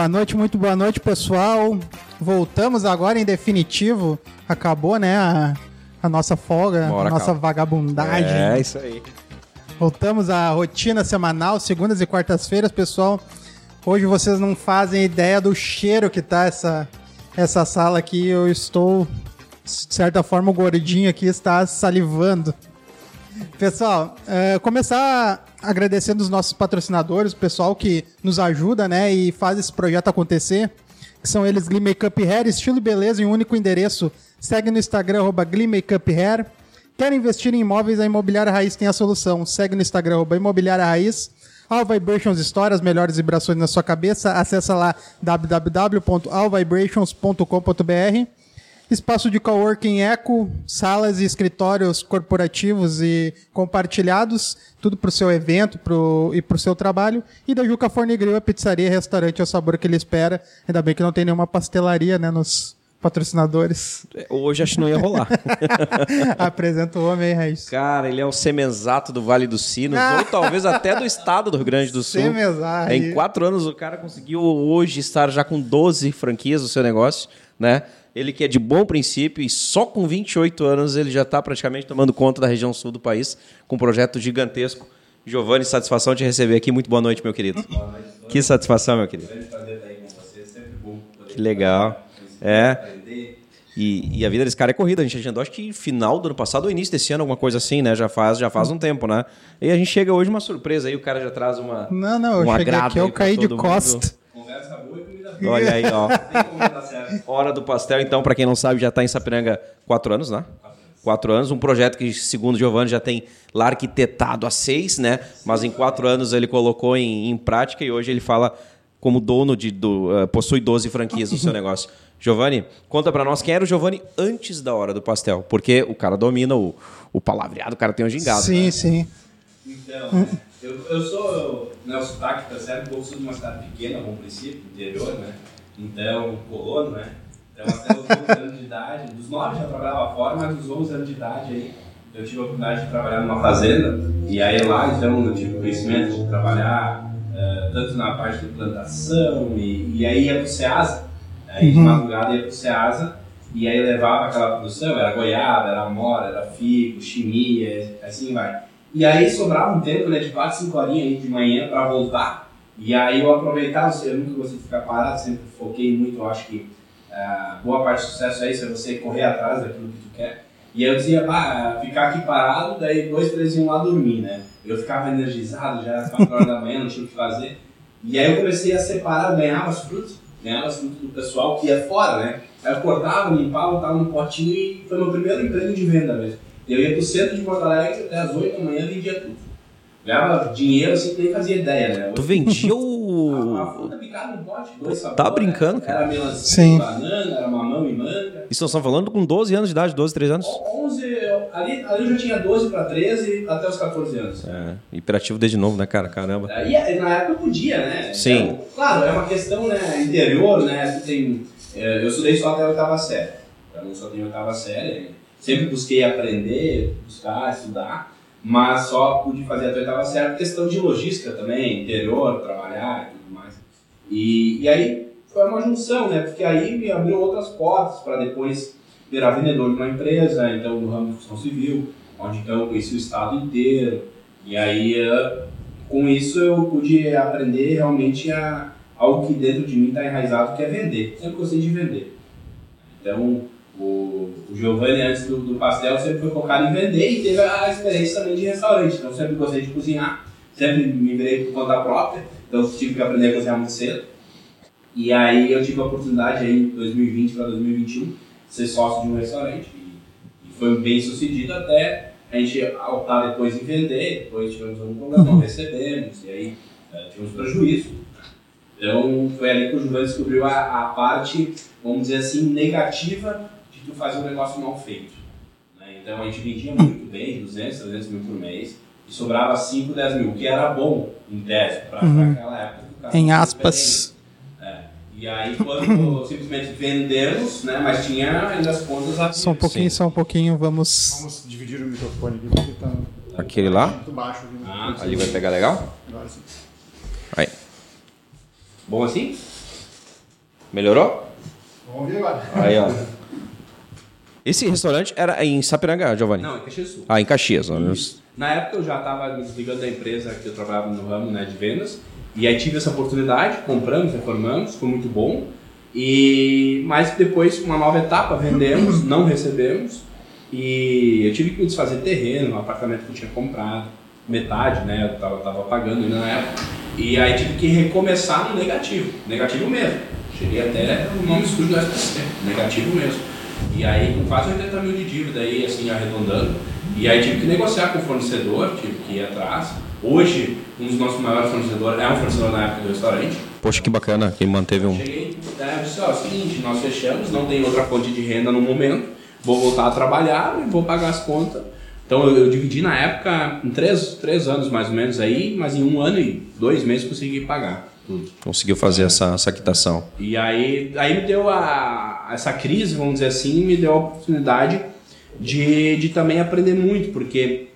boa noite, muito boa noite, pessoal. Voltamos agora em definitivo. Acabou, né, a, a nossa folga, Bora, a nossa cara. vagabundagem. É, isso aí. Voltamos à rotina semanal, segundas e quartas-feiras, pessoal. Hoje vocês não fazem ideia do cheiro que tá essa, essa sala aqui. Eu estou, de certa forma, o gordinho aqui está salivando. Pessoal, é, começar agradecendo os nossos patrocinadores, o pessoal que nos ajuda, né, e faz esse projeto acontecer. Que são eles Glee Makeup Hair, estilo e beleza em um único endereço. Segue no Instagram, arroba Glee Makeup Hair. Quer investir em imóveis? A Imobiliária Raiz tem a solução. Segue no Instagram, arroba Imobiliária Raiz. All Vibrations Store, as melhores vibrações na sua cabeça. Acesse lá www.allvibrations.com.br. Espaço de coworking eco, salas e escritórios corporativos e compartilhados, tudo para o seu evento pro, e para o seu trabalho. E da Juca Forne Grill, a pizzaria restaurante é o sabor que ele espera. Ainda bem que não tem nenhuma pastelaria né, nos patrocinadores. Hoje acho que não ia rolar. Apresenta o homem aí, Raiz. Cara, ele é o semenzato do Vale dos Sinos, ou talvez até do estado do Rio Grande do Sul. Semenzato. Em quatro anos o cara conseguiu hoje estar já com 12 franquias do seu negócio, né? Ele que é de bom princípio e só com 28 anos ele já está praticamente tomando conta da região sul do país com um projeto gigantesco. Giovanni, satisfação de receber aqui. Muito boa noite, meu querido. Que satisfação, meu querido. Que legal. É. E, e a vida desse cara é corrida. A gente agendou, acho que final do ano passado ou início desse ano, alguma coisa assim, né? Já faz, já faz um tempo, né? E a gente chega hoje uma surpresa aí, o cara já traz uma. Não, não, eu cheguei aqui, eu caí de todo mundo. costa. Conversa e boa. Olha aí, ó. Hora do Pastel, então, para quem não sabe, já está em Sapiranga quatro anos, né? Quatro anos. Um projeto que, segundo o Giovanni, já tem lá arquitetado há seis, né? Mas em quatro anos ele colocou em, em prática e hoje ele fala como dono de. Do, eh, possui 12 franquias no seu negócio. Giovanni, conta para nós quem era o Giovanni antes da hora do pastel. Porque o cara domina o, o palavreado, o cara tem um gingado. Sim, né? sim. Então, né, eu, eu sou, né, o sotaque tá certo, eu sou de uma cidade pequena, bom princípio, interior, né? Então, colono, né? Então, até os 11 anos de idade, dos 9 já trabalhava fora, mas dos 11 anos de idade aí, eu tive a oportunidade de trabalhar numa fazenda, e aí lá, então, eu tive o conhecimento de trabalhar eh, tanto na parte de plantação, e, e aí ia pro Ceasa, aí de madrugada ia pro Ceasa, e aí levava aquela produção, era goiaba, era amora, era figo, chimia, assim vai. E aí sobrava um tempo, né, de 4, 5 horinhas aí de manhã para voltar. E aí eu aproveitava, eu nunca gostei de ficar parado, sempre foquei muito, eu acho que ah, boa parte do sucesso é isso, é você correr atrás daquilo que tu quer. E eu dizia, bah, ficar aqui parado, daí dois, três iam lá dormir, né? Eu ficava energizado, já era 4 horas da manhã, não tinha o que fazer. E aí eu comecei a separar, ganhava as frutas, ganhava as frutas do pessoal que ia fora, né? Aí eu cortava, limpava, botava no potinho e foi meu primeiro emprego de venda mesmo. Eu ia pro centro de Porto Alegre até as 8 da manhã vendia tudo. Ganhava dinheiro assim que nem fazia ideia, né? Tu vendia A, a o. fruta picada no pote, dois sabores. Tá brincando, cara? Era melancia, Sim. banana, era mamão e manga. Isso nós estamos falando com 12 anos de idade, 12, 13 anos? 11, eu- ali, ali eu já tinha 12 para 13 até os 14 anos. É, hiperativo desde novo, né, cara? Caramba. E aí, na época eu podia, né? Sim. Então, claro, é uma questão né, interior, né? Tu tem, é, eu estudei só até a oitava série. Eu não só tenho oitava série. Sempre busquei aprender, buscar, estudar, mas só pude fazer até a oitava série questão de logística também, interior, trabalhar e tudo mais. E, e aí foi uma junção, né? Porque aí me abriu outras portas para depois virar vendedor de uma empresa, então no ramo de construção civil, onde então eu conheci o estado inteiro. E aí eh, com isso eu pude aprender realmente a algo que dentro de mim está enraizado, que é vender. Sempre gostei de vender. Então, o, o Giovanni, antes do, do pastel, sempre foi focado em vender e teve a experiência também de restaurante. Então, sempre gostei de cozinhar, sempre me virei por conta própria, então tive que aprender a cozinhar muito cedo. E aí eu tive a oportunidade aí, em 2020 para 2021, de ser sócio de um restaurante. E, e foi bem sucedido até a gente optar depois em vender, depois tivemos um problema, não recebemos, e aí eh, tivemos prejuízo. Então foi ali que o Giovanni descobriu a, a parte, vamos dizer assim, negativa de tu fazer um negócio mal feito. né? Então a gente vendia muito bem, 200, 300 mil por mês, e sobrava 5, 10 mil, o que era bom em tese, para Uhum. aquela época. Em aspas. É. E aí quando simplesmente vendemos, né, mas tinha ainda as contas a Só um pouquinho, Sim. só um pouquinho, vamos. Vamos dividir o microfone aqui porque tá Aquele lá? muito baixo aqui. Ah, Ali vai pegar legal? Agora sim. Aí. Bom assim? Melhorou? Vamos ver agora. Aí, ó. Esse restaurante era em Sapiranga, Giovanni? Não, em Caxias Sul. Ah, em Caxias. Isso. Na época eu já estava me desligando da empresa que eu trabalhava no ramo né, de vendas. E aí tive essa oportunidade, compramos, reformamos, foi muito bom. E mas depois uma nova etapa, vendemos, não recebemos. E eu tive que desfazer terreno, um apartamento que eu tinha comprado, metade, né? Eu tava, tava pagando ainda na época. E aí tive que recomeçar no negativo, negativo mesmo. Cheguei até o nome sujo do SPC, negativo mesmo. E aí com quase 80 mil de dívida aí, assim, arredondando. E aí tive que negociar com o fornecedor, tive que ir atrás. Hoje, um dos nossos maiores fornecedores é um fornecedor na época do restaurante. Poxa, que bacana que manteve um. Cheguei, é, eu disse, ó, é seguinte, nós fechamos, não tem outra fonte de renda no momento, vou voltar a trabalhar e vou pagar as contas. Então eu, eu dividi na época em três, três anos mais ou menos aí, mas em um ano e dois meses consegui pagar Conseguiu fazer essa, essa quitação. E aí, aí me deu a, essa crise, vamos dizer assim, me deu a oportunidade de, de também aprender muito, porque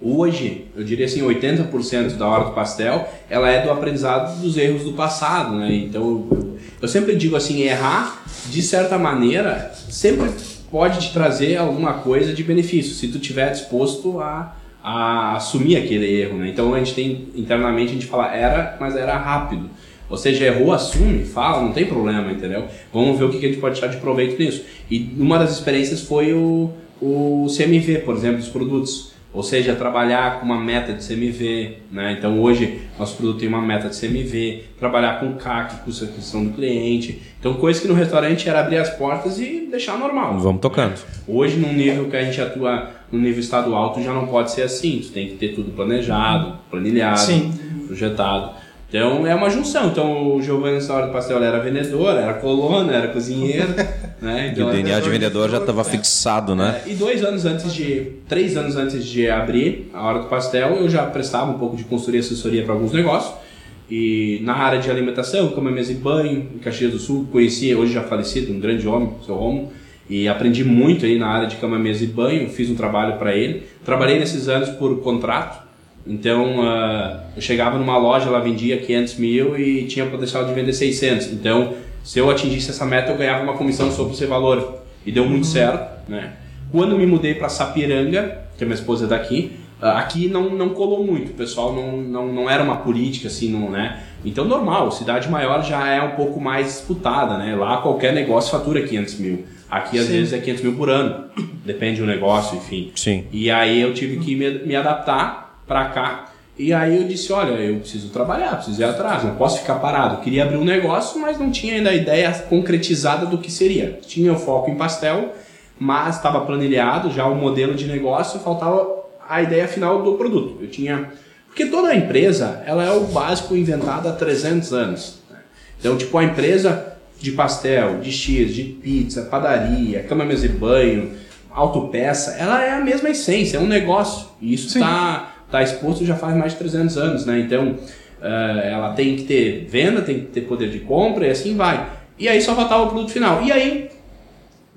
hoje, eu diria assim, 80% da hora do pastel, ela é do aprendizado dos erros do passado, né? Então, eu, eu sempre digo assim, errar, de certa maneira, sempre pode te trazer alguma coisa de benefício, se tu tiver disposto a, a assumir aquele erro, né? Então, a gente tem, internamente, a gente fala era, mas era rápido. Ou seja, errou, assume, fala, não tem problema, entendeu? Vamos ver o que a gente pode tirar de proveito nisso. E uma das experiências foi o, o CMV, por exemplo, dos produtos. Ou seja, trabalhar com uma meta de CMV, né? Então hoje nosso produto tem uma meta de CMV, trabalhar com CAC, de aquisição do cliente. Então coisa que no restaurante era abrir as portas e deixar normal. Vamos tocando. Hoje, num nível que a gente atua no nível estadual, tu já não pode ser assim. Tu tem que ter tudo planejado, planilhado, Sim. projetado. Então é uma junção. Então o Giovanni na hora do pastel era vendedor, era colono, era cozinheiro. né? E Então, o era DNA de vendedor já estava É. fixado, né? É, e dois anos antes de. Três anos antes de abrir a hora do pastel, eu já prestava um pouco de consultoria e assessoria para alguns negócios. E na área de alimentação, cama, mesa e banho, em Caxias do Sul, conheci, hoje já falecido, um grande homem, o seu Romo, e aprendi muito aí na área de cama, mesa e banho, fiz um trabalho para ele. Trabalhei nesses anos por contrato, então ah, eu chegava numa loja, ela vendia 500 mil e tinha potencial de vender 600. Então, se eu atingisse essa meta, eu ganhava uma comissão sobre esse valor. E deu muito certo, né? Quando me mudei para Sapiranga, que a minha esposa é daqui, ah, aqui não, não colou muito, o pessoal não, não, não era uma política assim, não, né? Então, normal, cidade maior já é um pouco mais disputada, né? Lá qualquer negócio fatura 500 mil. Aqui às Sim. vezes é 500 mil por ano, depende do negócio, enfim. Sim. E aí eu tive que me, me adaptar para cá. E aí eu disse, olha, eu preciso trabalhar, preciso ir atrás, não posso ficar parado. Eu queria abrir um negócio, mas não tinha ainda a ideia concretizada do que seria. Tinha o foco em pastel, mas estava planilhado já o modelo de negócio, faltava a ideia final do produto. Eu tinha porque toda empresa, ela é o básico inventado há 300 anos. né? Então, tipo, a empresa de pastel, de X, de pizza, padaria, cama, mesa e banho, autopeça, ela é a mesma essência, é um negócio. E isso está tá exposto já faz mais de 300 anos, né? Então, eh, ela tem que ter venda, tem que ter poder de compra e assim vai. E aí só faltava o produto final. E aí,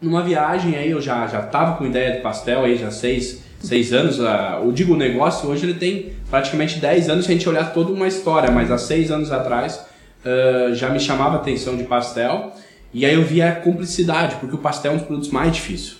numa viagem aí, eu já, já tava com ideia de pastel aí, já seis, seis anos. ah, eu digo o negócio, hoje ele tem praticamente 10 anos se a gente olhar toda uma história, mas há seis anos atrás já me chamava a atenção de pastel. E aí eu via a cumplicidade, porque o pastel é um dos produtos mais difíceis.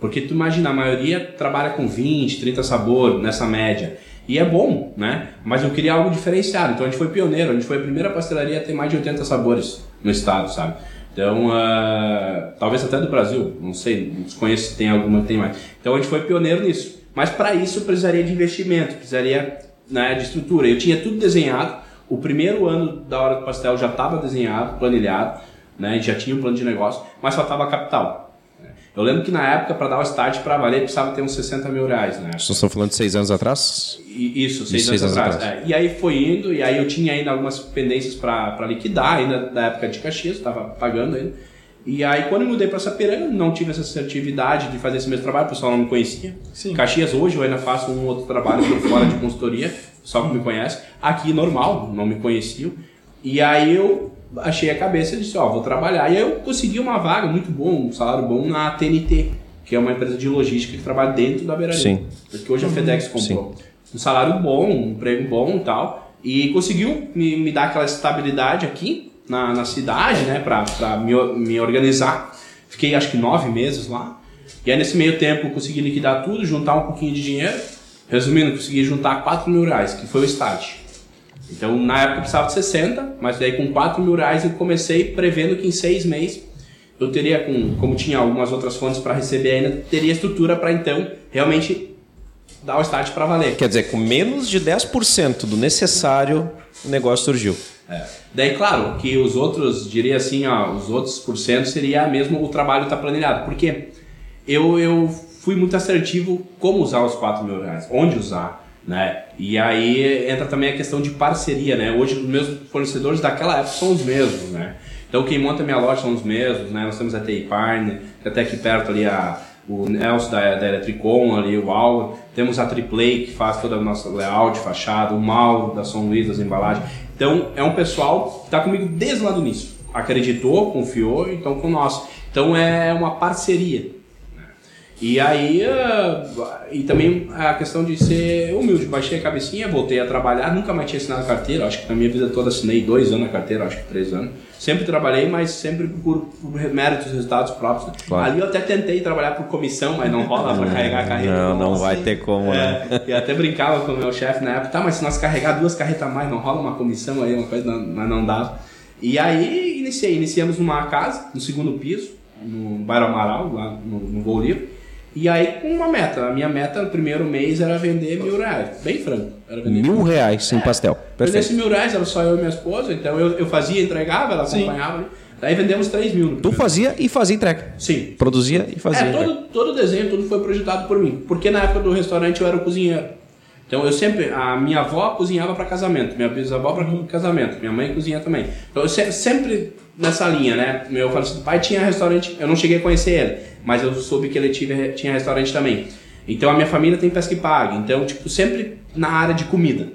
Porque tu imagina, a maioria trabalha com 20, 30 sabores nessa média. E é bom, né? Mas eu queria algo diferenciado. Então a gente foi pioneiro, a gente foi a primeira pastelaria a ter mais de 80 sabores no estado, sabe? Então, ah, talvez até do Brasil, não sei, desconheço se tem alguma tem mais. Então a gente foi pioneiro nisso. Mas para isso eu precisaria de investimento, precisaria né, de estrutura. Eu tinha tudo desenhado. O primeiro ano da hora do pastel já estava desenhado, planilhado, né? Já tinha um plano de negócio, mas faltava capital. Eu lembro que na época, para dar o start para valer, precisava ter uns 60 mil reais, né? Nós estamos falando de seis anos atrás? E- Isso, seis, Isso, anos, seis anos atrás. atrás. É, E aí foi indo, e aí eu tinha ainda algumas pendências para liquidar, ainda da época de Caxias, estava pagando ainda. E aí quando eu mudei para Sapiranga, não tive essa assertividade de fazer esse mesmo trabalho, o pessoal não me conhecia. Sim. Caxias hoje eu ainda faço um outro trabalho por fora de consultoria, pessoal que me conhece. Aqui normal, não me conheciam. E aí eu achei a cabeça e disse, ó, vou trabalhar. E aí eu consegui uma vaga muito boa, um salário bom na TNT, que é uma empresa de logística que trabalha dentro da Beira Sim. porque hoje a FedEx comprou. Um salário bom, um emprego bom e tal. E conseguiu me, me dar aquela estabilidade aqui, na, na cidade, né, pra, pra me, me organizar. Fiquei acho que nove meses lá. E aí nesse meio tempo eu consegui liquidar tudo, juntar um pouquinho de dinheiro. Resumindo, consegui juntar 4 mil reais, que foi o start. Então, na época eu precisava de 60, mas daí com 4 mil reais eu comecei prevendo que em seis meses eu teria, com, como tinha algumas outras fontes para receber ainda, teria estrutura para então realmente dar o start para valer. Quer dizer, com menos de 10% do necessário, o negócio surgiu. É. Daí, claro, que os outros, diria assim, ó, os outros por cento seria mesmo o trabalho estar planilhado. Porque eu, eu fui muito assertivo como usar os 4 mil reais, onde usar, né? E aí entra também a questão de parceria, né? Hoje os meus fornecedores daquela época são os mesmos, né? Então quem monta minha loja são os mesmos, né? Nós temos a TI Partner, até aqui perto ali a, o Nelson da, da Electricon, ali o Auro, temos a Triplay que faz toda a nossa layout, fachada, o Mauro da São Luís, das embalagens. Então é um pessoal que está comigo desde lá do início. Acreditou, confiou, então com nós. Então é uma parceria. E aí, eh, e também a questão de ser humilde. Baixei a cabecinha, voltei a trabalhar, nunca mais tinha assinado carteira. Acho que na minha vida toda assinei dois anos a carteira, acho que três anos. Sempre trabalhei, mas sempre por, por méritos, resultados próprios. né? Claro. Ali eu até tentei trabalhar por comissão, mas não rola para carregar a carreira. Não, não vai ter como, né? é, e até brincava com o meu chefe na época, tá, mas se nós carregar duas carretas a mais, não rola uma comissão aí, uma coisa, mas não dava. E aí iniciei, iniciamos numa casa, no segundo piso, no bairro Amaral, lá no, no Voo Livre. E aí com uma meta, a minha meta no primeiro mês era vender mil reais, bem franco. Era vender Mil reais sem pastel. Vendesse Perfeito. mil reais, era só eu e minha esposa, então eu, eu fazia, entregava, ela acompanhava. né? Daí vendemos 3 mil. Tu fazia e fazia entrega. Sim. Produzia e fazia É, todo, todo o desenho, tudo foi projetado por mim. Porque na época do restaurante eu era o cozinheiro. Então eu sempre, a minha avó cozinhava para casamento, minha bisavó para casamento, minha mãe cozinha também. Então eu se- sempre nessa linha, né? Meu falecido pai tinha restaurante, eu não cheguei a conhecer ele, mas eu soube que ele tive, tinha restaurante também. Então a minha família tem pesca e paga, então tipo sempre na área de comida.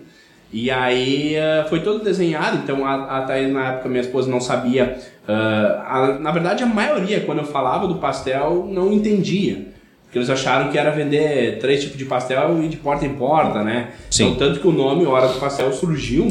E aí eh, foi todo desenhado, então a, a Thaís, na época minha esposa não sabia. ah, a- na verdade a maioria quando eu falava do pastel não entendia. Porque eles acharam que era vender três tipos de pastel e de porta em porta, né? Sim. Então, tanto que o nome Hora do Pastel surgiu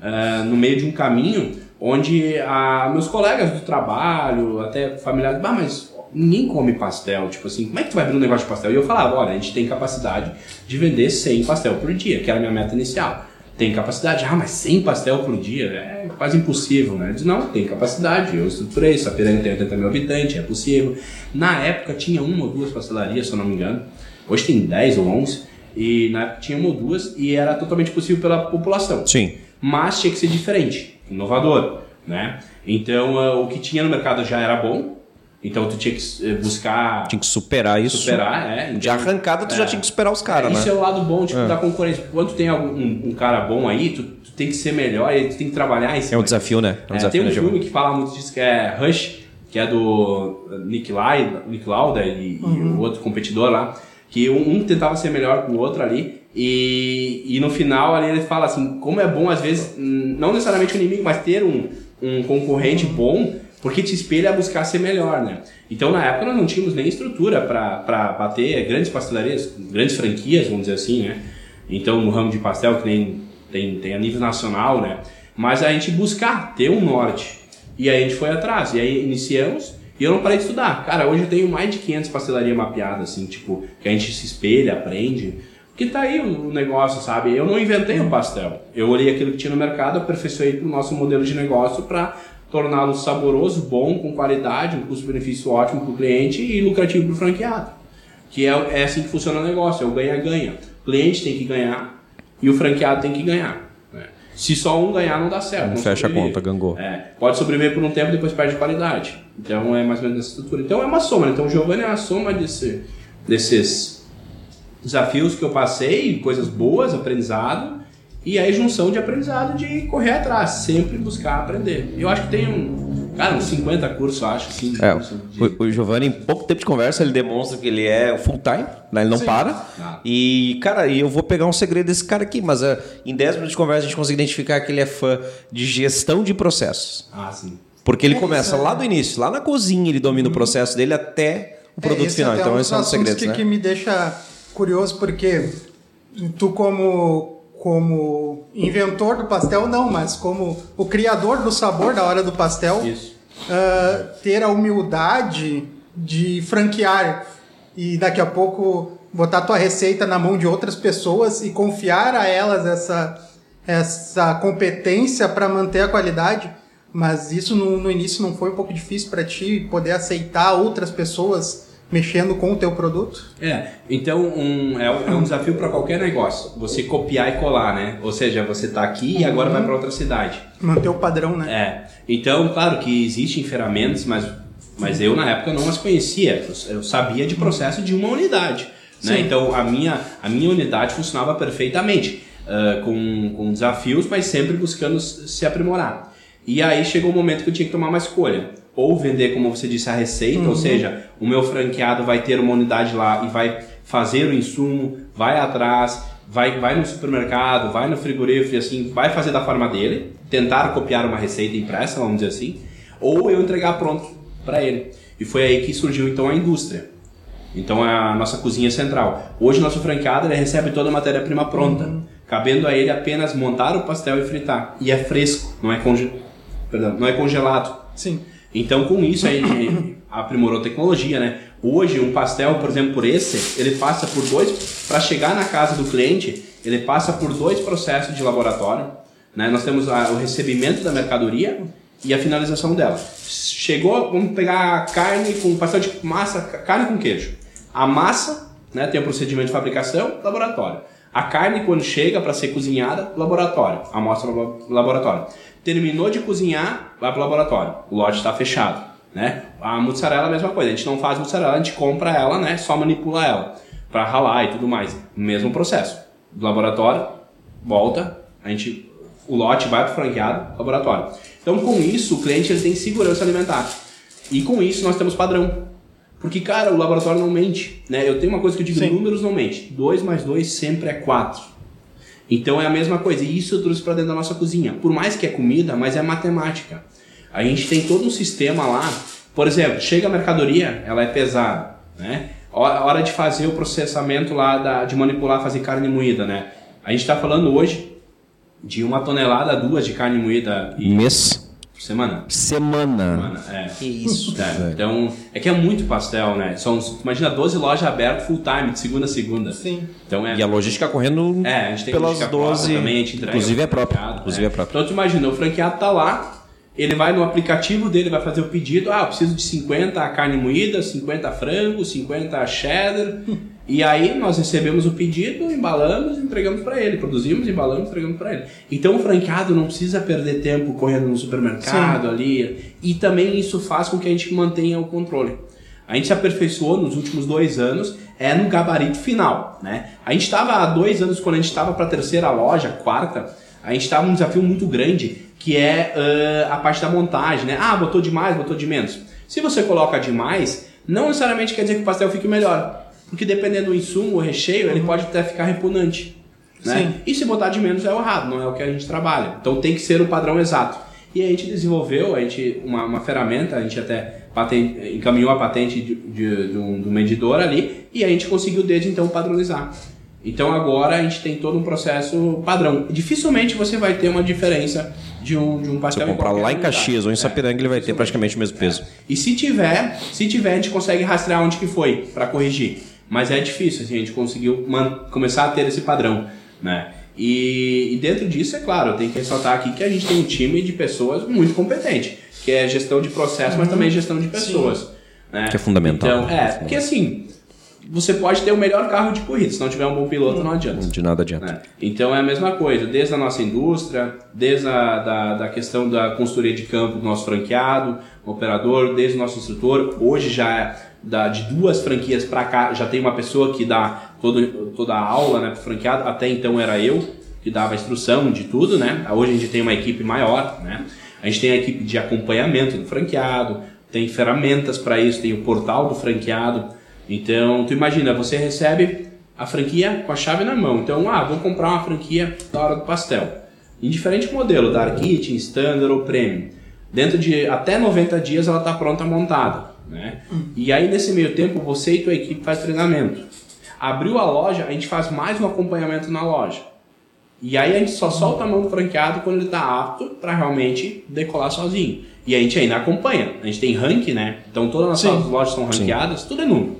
ah, no meio de um caminho onde ah, meus colegas do trabalho, até familiares, mas ninguém come pastel, tipo assim, como é que tu vai abrir um negócio de pastel? E eu falava, olha, a gente tem capacidade de vender 100 pastel por dia, que era a minha meta inicial. Tem capacidade, ah, mas 100 pastel por dia é quase impossível, né? Eu disse, não, tem capacidade, eu estruturei, Sapiranga tem 80 mil habitantes, é possível. Na época tinha uma ou duas pastelarias, se eu não me engano, hoje tem 10 ou 11, e na época tinha uma ou duas, e era totalmente possível pela população Sim. mas tinha que ser diferente, inovador, né? Então ah, o que tinha no mercado já era bom, então tu tinha que eh, buscar Tinha que superar isso. superar, é. De arrancada, tu já é. tinha que superar os caras, Isso né? é o lado bom tipo, da concorrência. Quando tu tem algum, um, um cara bom aí, tu, tu tem que ser melhor, e tu tem que trabalhar em É cima um desafio, né? É um é, desafio, tem um né, filme que fala muito disso que é Rush, que é do Nick, Lai, Nick Lauda e, e o outro competidor lá, que um, um tentava ser melhor que o outro ali, e, e no final ali ele fala assim, como é bom às vezes, não necessariamente o inimigo, mas ter um, um concorrente bom, porque te espelha a buscar ser melhor, né? Então na época nós não tínhamos nem estrutura para bater grandes pastelarias, grandes franquias, vamos dizer assim, né? Então no ramo de pastel que nem tem, tem a nível nacional, né? Mas a gente buscar ter um norte. E aí a gente foi atrás. E aí iniciamos e eu não parei de estudar. Cara, hoje eu tenho mais de 500 pastelarias mapeadas, assim, tipo, que a gente se espelha, aprende. Porque tá aí o negócio, sabe? Eu não inventei o pastel. Eu olhei aquilo que tinha no mercado, aperfeiçoei o nosso modelo de negócio para torná-lo saboroso, bom, com qualidade, um custo-benefício ótimo para o cliente e lucrativo para o franqueado. Que é, é assim que funciona o negócio, é o ganha-ganha. O cliente tem que ganhar e o franqueado tem que ganhar. né? Se só um ganhar, não dá certo. Não não fecha a conta, gangou. É, pode sobreviver por um tempo, depois perde qualidade. Então é mais ou menos essa estrutura. Então é uma soma. né? Então o Giovanni é uma soma desse, desses desafios que eu passei, coisas boas, aprendizado, e aí junção de aprendizado de correr atrás, sempre buscar aprender. Eu acho que tem um, cara, uns 50 cursos, eu acho, assim. de É, curso de- o, o Giovanni, em pouco tempo de conversa, ele demonstra que ele é full time, né? ele não para. Ah. E, cara, e eu vou pegar um segredo desse cara aqui, mas ah, em 10 minutos de conversa a gente consegue identificar que ele é fã de gestão de processos. Ah, sim. Porque ele É começa isso, é. lá do início, lá na cozinha, ele domina o processo dele até o produto esse final. até Então, um esse é um que, né? que me deixa curioso, porque tu como como inventor do pastel, não, mas como o criador do sabor da hora do pastel, ah, ter a humildade de franquear e daqui a pouco botar tua receita na mão de outras pessoas e confiar a elas essa, essa competência para manter a qualidade. Mas isso no, no início não foi um pouco difícil para ti poder aceitar outras pessoas mexendo com o teu produto? É, então um, é, um- é um desafio para qualquer negócio. Você copiar e colar, né? Ou seja, você tá aqui e agora vai para outra cidade. Manter o padrão, né? É. Então, claro que existem ferramentas, mas, mas eu na época não as conhecia. Eu, sabia de processo de uma unidade. Né? Então a minha, a minha unidade funcionava perfeitamente, ah, com, com desafios, mas sempre buscando se aprimorar. E aí chegou o momento que eu tinha que tomar uma escolha. Ou vender, como você disse, a receita, ou seja, o meu franqueado vai ter uma unidade lá e vai fazer o insumo, vai atrás, vai, vai no supermercado, vai no frigorífero, e assim, vai fazer da forma dele, tentar copiar uma receita impressa, vamos dizer assim, ou eu entregar pronto para ele. E foi aí que surgiu então a indústria. Então é a nossa cozinha central. Hoje nosso franqueado ele recebe toda a matéria-prima pronta, cabendo a ele apenas montar o pastel e fritar. E é fresco, não é, conge... Perdão, não é congelado. Sim. Então, com isso, a gente aprimorou a tecnologia, né? Hoje, um pastel, por exemplo, por esse, ele passa por dois... Para chegar na casa do cliente, ele passa por dois processos de laboratório. Né? Nós temos a- o recebimento da mercadoria e a finalização dela. Chegou, vamos pegar carne com pastel de massa, ca- carne com queijo. A massa, né, tem o procedimento de fabricação, laboratório. A carne, quando chega para ser cozinhada, laboratório. Amostra labo- laboratório. Terminou de cozinhar, vai para o laboratório. O lote está fechado. Né? A mussarela é a mesma coisa. A gente não faz mussarela, a gente compra ela, né? só manipula ela para ralar e tudo mais. Mesmo processo. Do laboratório, volta, a gente, o lote vai para o franqueado, laboratório. Então, com isso, o cliente ele tem segurança alimentar. E com isso, nós temos padrão. Porque, cara, o laboratório não mente. Né? Eu tenho uma coisa que eu digo, Sim. números não mente. 2 mais 2 sempre é 4. Então é a mesma coisa. E isso eu trouxe para dentro da nossa cozinha. Por mais que é comida, mas é matemática. A gente tem todo um sistema lá. Por exemplo, chega a mercadoria, ela é pesada, né? Hora de fazer o processamento lá da, de manipular, fazer carne moída, né? A gente está falando hoje de uma tonelada, duas de carne moída e Mês, semana. semana. Semana, é. Que isso, É, então, é que é muito pastel, né? São, imagina 12 lojas abertas full time, de segunda a segunda. Sim. Então é. E a logística correndo É, a gente tem pelas logística própria 12. também, a gente entrega inclusive é próprio. Inclusive é né? próprio. Então tu imagina, o franqueado tá lá, ele vai no aplicativo dele, vai fazer o pedido, ah, eu preciso de 50 carne moída, 50 frango, 50 cheddar. e aí nós recebemos o pedido, embalamos e entregamos para ele, produzimos, embalamos e entregamos para ele. Então o franqueado não precisa perder tempo correndo no supermercado ali, e também isso faz com que a gente mantenha o controle. A gente se aperfeiçoou nos últimos dois anos, é no gabarito final, né? A gente estava há dois anos, quando a gente estava para a terceira loja, quarta, a gente estava num desafio muito grande, que é ãh, a parte da montagem, né? Ah, botou de mais, botou de menos. Se você coloca demais, não necessariamente quer dizer que o pastel fique melhor, porque dependendo do insumo, o recheio, ele pode até ficar repugnante. Né? Sim. E se botar de menos é o errado, não é o que a gente trabalha. Então tem que ser o padrão exato. E a gente desenvolveu a gente, uma, uma ferramenta, a gente até paten- encaminhou a patente de, de, de um, do medidor ali e a gente conseguiu desde então padronizar. Então agora a gente tem todo um processo padrão. Dificilmente você vai ter uma diferença de um, de um Se pastel eu comprar lá em. Caxias ou em É. Sapiranga, ele vai ter praticamente o mesmo peso. E se tiver, se tiver, a gente consegue rastrear onde que foi para corrigir. Mas é difícil, assim, a gente conseguiu começar a ter esse padrão, né? E, e dentro disso, é claro, eu tenho que ressaltar aqui que a gente tem um time de pessoas muito competente, que é gestão de processo, mas também gestão de pessoas. né? Que é fundamental. Então, é, porque assim, você pode ter o melhor carro de corrida, se não tiver um bom piloto, não adianta. De nada adianta. né? Então é a mesma coisa, desde a nossa indústria, desde a da, da questão da consultoria de campo do nosso franqueado, operador, desde o nosso instrutor. Hoje já é da, de duas franquias para cá, já tem uma pessoa que dá todo, toda a aula né, franqueado. Até então era eu que dava a instrução de tudo, né? Hoje a gente tem uma equipe maior, né? A gente tem a equipe de acompanhamento do franqueado, tem ferramentas para isso, tem o portal do franqueado. Então, tu imagina, você recebe a franquia com a chave na mão. Então, ah, vou comprar uma franquia da hora do pastel. Em diferente modelo, Dark Kitchen, Standard ou Premium. Dentro de até 90 dias ela está pronta montada. Né? E aí, nesse meio tempo, você e tua equipe faz treinamento. Abriu a loja, a gente faz mais um acompanhamento na loja. E aí a gente só solta a mão do franqueado quando ele está apto para realmente decolar sozinho. E a gente ainda acompanha. A gente tem ranking, né? Então todas as nossas lojas são ranqueadas, tudo é número.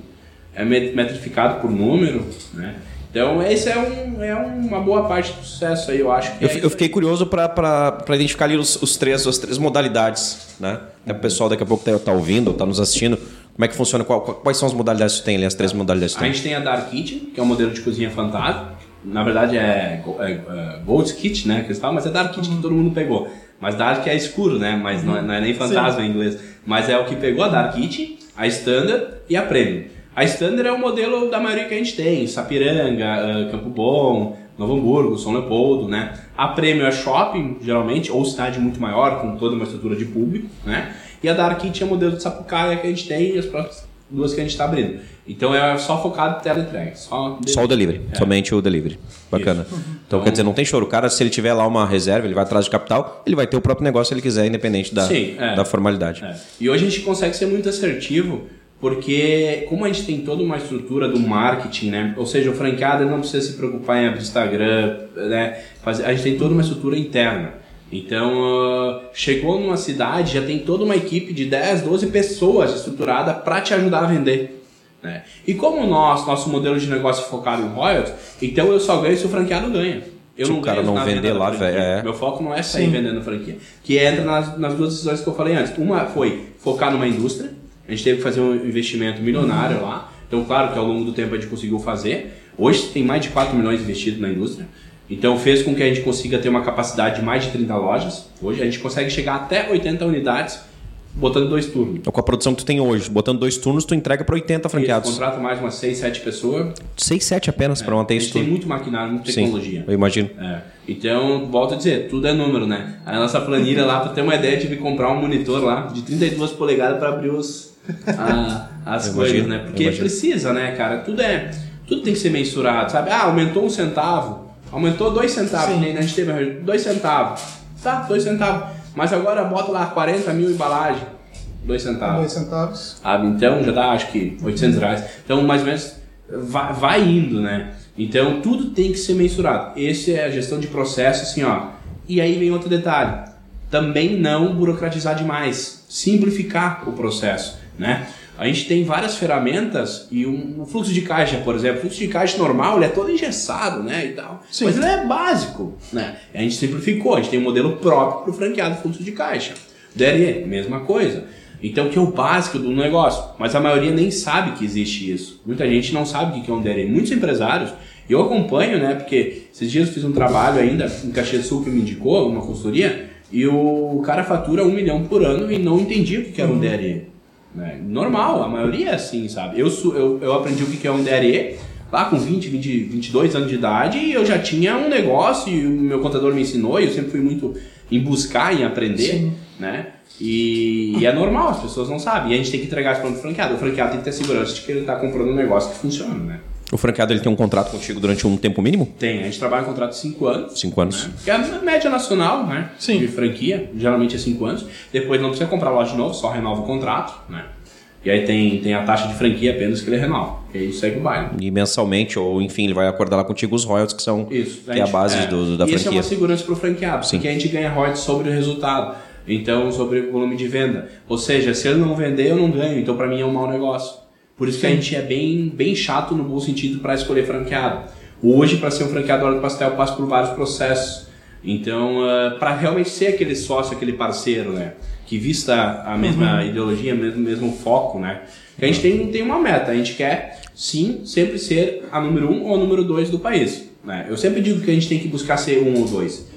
É met- metrificado por número, né? Então esse é, um, é uma boa parte do sucesso aí, eu acho que Eu, é eu fiquei curioso para identificar ali os, os três, as três modalidades, né? Até o pessoal daqui a pouco tá, tá ouvindo, tá nos assistindo. Como é que funciona? Qual- quais são as modalidades que tem ali, as três modalidades que tu A tem? gente tem a Dark Kitchen, que é um modelo de cozinha fantasma. Na verdade é, é, é Gold Kitchen, né? Que mas é Dark Kitchen que todo mundo pegou. Mas Dark é escuro, né? Mas não é, não é nem fantasma em inglês. Mas é o que pegou a Dark Kitchen, a Standard e a Premium. A Standard é o modelo da maioria que a gente tem. Sapiranga, ah, Campo Bom, Novo Hamburgo, São Leopoldo, né? A Premium é shopping, geralmente, ou cidade muito maior, com toda uma estrutura de público, né? E a Dark Kitchen é o modelo de Sapucaia que a gente tem e as próximas duas que a gente está abrindo. Então é só focado em teleentrega. Só, Só o delivery, É. somente o delivery. Bacana. Então, quer dizer, não tem choro. O cara, se ele tiver lá uma reserva, ele vai atrás de capital, ele vai ter o próprio negócio se ele quiser, independente da, Sim, é. da formalidade. É. E hoje a gente consegue ser muito assertivo porque como a gente tem toda uma estrutura do marketing, né? Ou seja, o franqueado não precisa se preocupar em abrir Instagram, né? A gente tem toda uma estrutura interna. Então, ah, chegou numa cidade, já tem toda uma equipe de 10, 12 pessoas estruturada para te ajudar a vender. Né? E como nós, nosso modelo de negócio é focado em royalties, então eu só ganho se o franqueado ganha. Eu Se o não cara ganho não vender lá, velho, é. Meu foco não é sair vendendo franquia. Que entra nas, nas duas decisões que eu falei antes. Uma foi focar numa indústria. A gente teve que fazer um investimento milionário lá. Então, claro que ao longo do tempo a gente conseguiu fazer. Hoje tem mais de 4 milhões investidos na indústria. Então fez com que a gente consiga ter uma capacidade de mais de 30 lojas. Hoje a gente consegue chegar até 80 unidades botando dois turnos. Então, com a produção que tu tem hoje, botando dois turnos, tu entrega para 80 franqueados. Contrata mais umas 6, 7 pessoas. 6, 7 apenas para manter isso gente tem tudo. muito maquinário, muita Sim, tecnologia. eu imagino. É. Então, volto a dizer, tudo é número, né? A nossa planilha lá, pra ter uma ideia, tive que comprar um monitor lá de 32 polegadas para abrir os, a- as Eu coisas, imagino, né? Porque precisa, né, cara? Tudo é. Tudo tem que ser mensurado, sabe? Ah, aumentou um centavo, aumentou dois centavos, Sim. nem a gente teve dois centavos. Tá, dois centavos. Mas agora bota lá 40 mil embalagem, dois centavos. Dois centavos. Sabe? Então já dá acho que 800 reais. Então mais ou menos vai, vai indo, né? Então tudo tem que ser mensurado. Esse é a gestão de processo, assim, ó. E aí vem outro detalhe. Também não burocratizar demais. Simplificar o processo, né? A gente tem várias ferramentas e um, um fluxo de caixa, por exemplo, o fluxo de caixa normal, ele é todo engessado, né, e tal. Sim. Mas ele é básico, né? A gente simplificou, a gente tem um modelo próprio para o franqueado fluxo de caixa. DRE, mesma coisa. Então, que é o básico do negócio. Mas a maioria nem sabe que existe isso. Muita gente não sabe o que é um DRE. Muitos empresários, eu acompanho, né? Porque esses dias eu fiz um trabalho ainda em Caxias Sul que me indicou, uma consultoria, e o cara fatura um milhão por ano e não entendia o que que era um DRE. Né? Normal, a maioria é assim, sabe? Eu, eu, eu aprendi o que é um DRE lá com 20, 20, 22 anos de idade e eu já tinha um negócio e o meu contador me ensinou e eu sempre fui muito em buscar, em aprender, né? E, e é normal, as pessoas não sabem. E a gente tem que entregar isso para o franqueado. O franqueado tem que ter segurança de que ele está comprando um negócio que funciona, né? O franqueado ele tem um contrato contigo durante um tempo mínimo? Tem, a gente trabalha em contrato de 5 anos. 5 anos. né? Que é a média nacional, né? Sim. De franquia, geralmente é 5 anos. Depois não precisa comprar loja de novo, só renova o contrato, né? E aí tem, tem a taxa de franquia apenas que ele renova. E aí segue o baile. E mensalmente, ou enfim, ele vai acordar lá contigo os royalties, que são Isso. que é a base do, da e Isso é franquia. uma segurança para o franqueado, Sim. porque a gente ganha royalties sobre o resultado. Então, sobre o volume de venda. Ou seja, se ele não vender, eu não ganho. Então, para mim, é um mau negócio. Por isso que a gente é bem, bem chato no bom sentido para escolher franqueado. Hoje, para ser um franqueador do pastel, eu passo por vários processos. Então, para realmente ser aquele sócio, aquele parceiro, né? Que vista a mesma ideologia, mesmo, mesmo foco, né? Que a gente tem, tem uma meta. A gente quer, sim, sempre ser a número um ou a número dois do país. Né? Eu sempre digo que a gente tem que buscar ser um ou dois.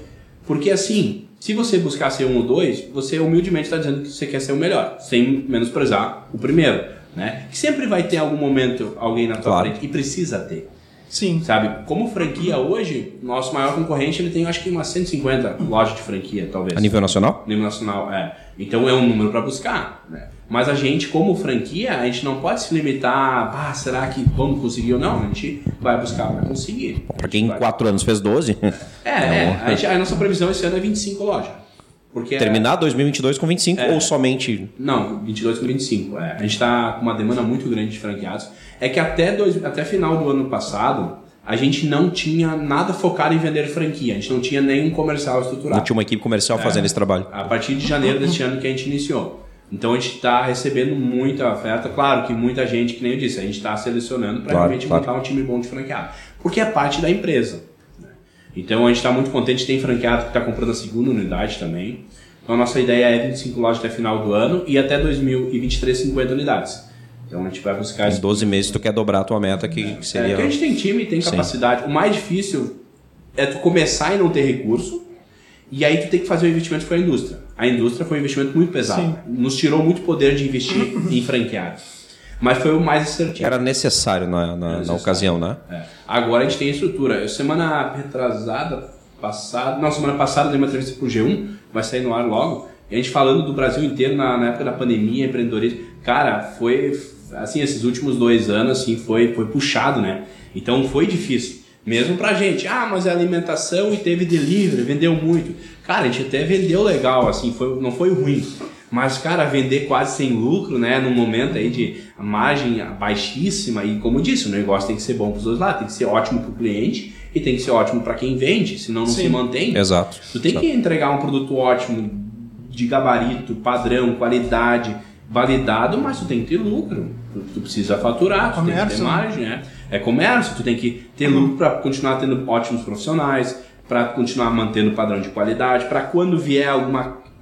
Porque assim, se você buscar ser um ou dois, você humildemente está dizendo que você quer ser o melhor, sem menosprezar o primeiro, né? Que sempre vai ter algum momento alguém na tua Claro. frente e precisa ter, Sim. sabe? Como franquia hoje, nosso maior concorrente ele tem acho que umas 150 lojas de franquia, talvez. A nível nacional? Nível nacional, é. Então é um número para buscar, né? Mas a gente, como franquia, a gente não pode se limitar, ah, será que vamos conseguir ou não? A gente vai buscar para conseguir. Para quem em Vai. 4 anos fez 12, É, é. um- A, gente- a nossa previsão esse ano é 25 lojas. Porque é- terminar 2022 com 25 É. ou somente Não, 22 com 25. É. A gente está com uma demanda muito grande de franqueados. É que até, dois, até final do ano passado, a gente não tinha nada focado em vender franquia, a gente não tinha nenhum comercial estruturado. Não tinha uma equipe comercial fazendo esse trabalho. A partir de janeiro deste ano que a gente iniciou. Então a gente está recebendo muita oferta. Claro que muita gente, que nem eu disse, a gente está selecionando para Claro, realmente claro. montar um time bom de franqueado. Porque é parte da empresa. Então a gente está muito contente. Tem franqueado que está comprando a segunda unidade também. Então a nossa ideia é 25 lojas até final do ano e até 2023, 50 unidades. Então a gente vai buscar Em esse 12 meses tu quer dobrar a tua meta, que, que é, seria... que a gente tem time, tem Sim. capacidade. O mais difícil é tu começar e não ter recurso. E aí tu tem que fazer o investimento para a indústria. A indústria foi um investimento muito pesado. Sim. Nos tirou muito poder de investir em franqueados. Mas foi o mais assertivo. Era necessário na, na, na necessário. ocasião, né? É. Agora a gente tem estrutura. Semana retrasada, passada, não, semana passada dei uma entrevista pro G1, vai sair no ar logo. E a gente falando do Brasil inteiro na, na época da pandemia, empreendedorismo. Cara, foi assim, esses últimos dois anos assim, foi, foi puxado, né? Então foi difícil. Mesmo pra gente, ah, mas é alimentação e teve delivery, vendeu muito. Cara, a gente até vendeu legal, assim, foi, não foi ruim. Mas, cara, vender quase sem lucro, né? Num momento aí de margem baixíssima, e como eu disse, o negócio tem que ser bom para os dois lados, tem que ser ótimo para o cliente e tem que ser ótimo para quem vende, senão não Sim. se mantém. Exato. Tu tem que entregar um produto ótimo, de gabarito, padrão, qualidade, validado, mas tu tem que ter lucro. Tu, tu precisa faturar, tu tem que ter Comércio, né? margem, né? É comércio, tu tem que ter lucro para continuar tendo ótimos profissionais, para continuar mantendo o padrão de qualidade, para quando vier algum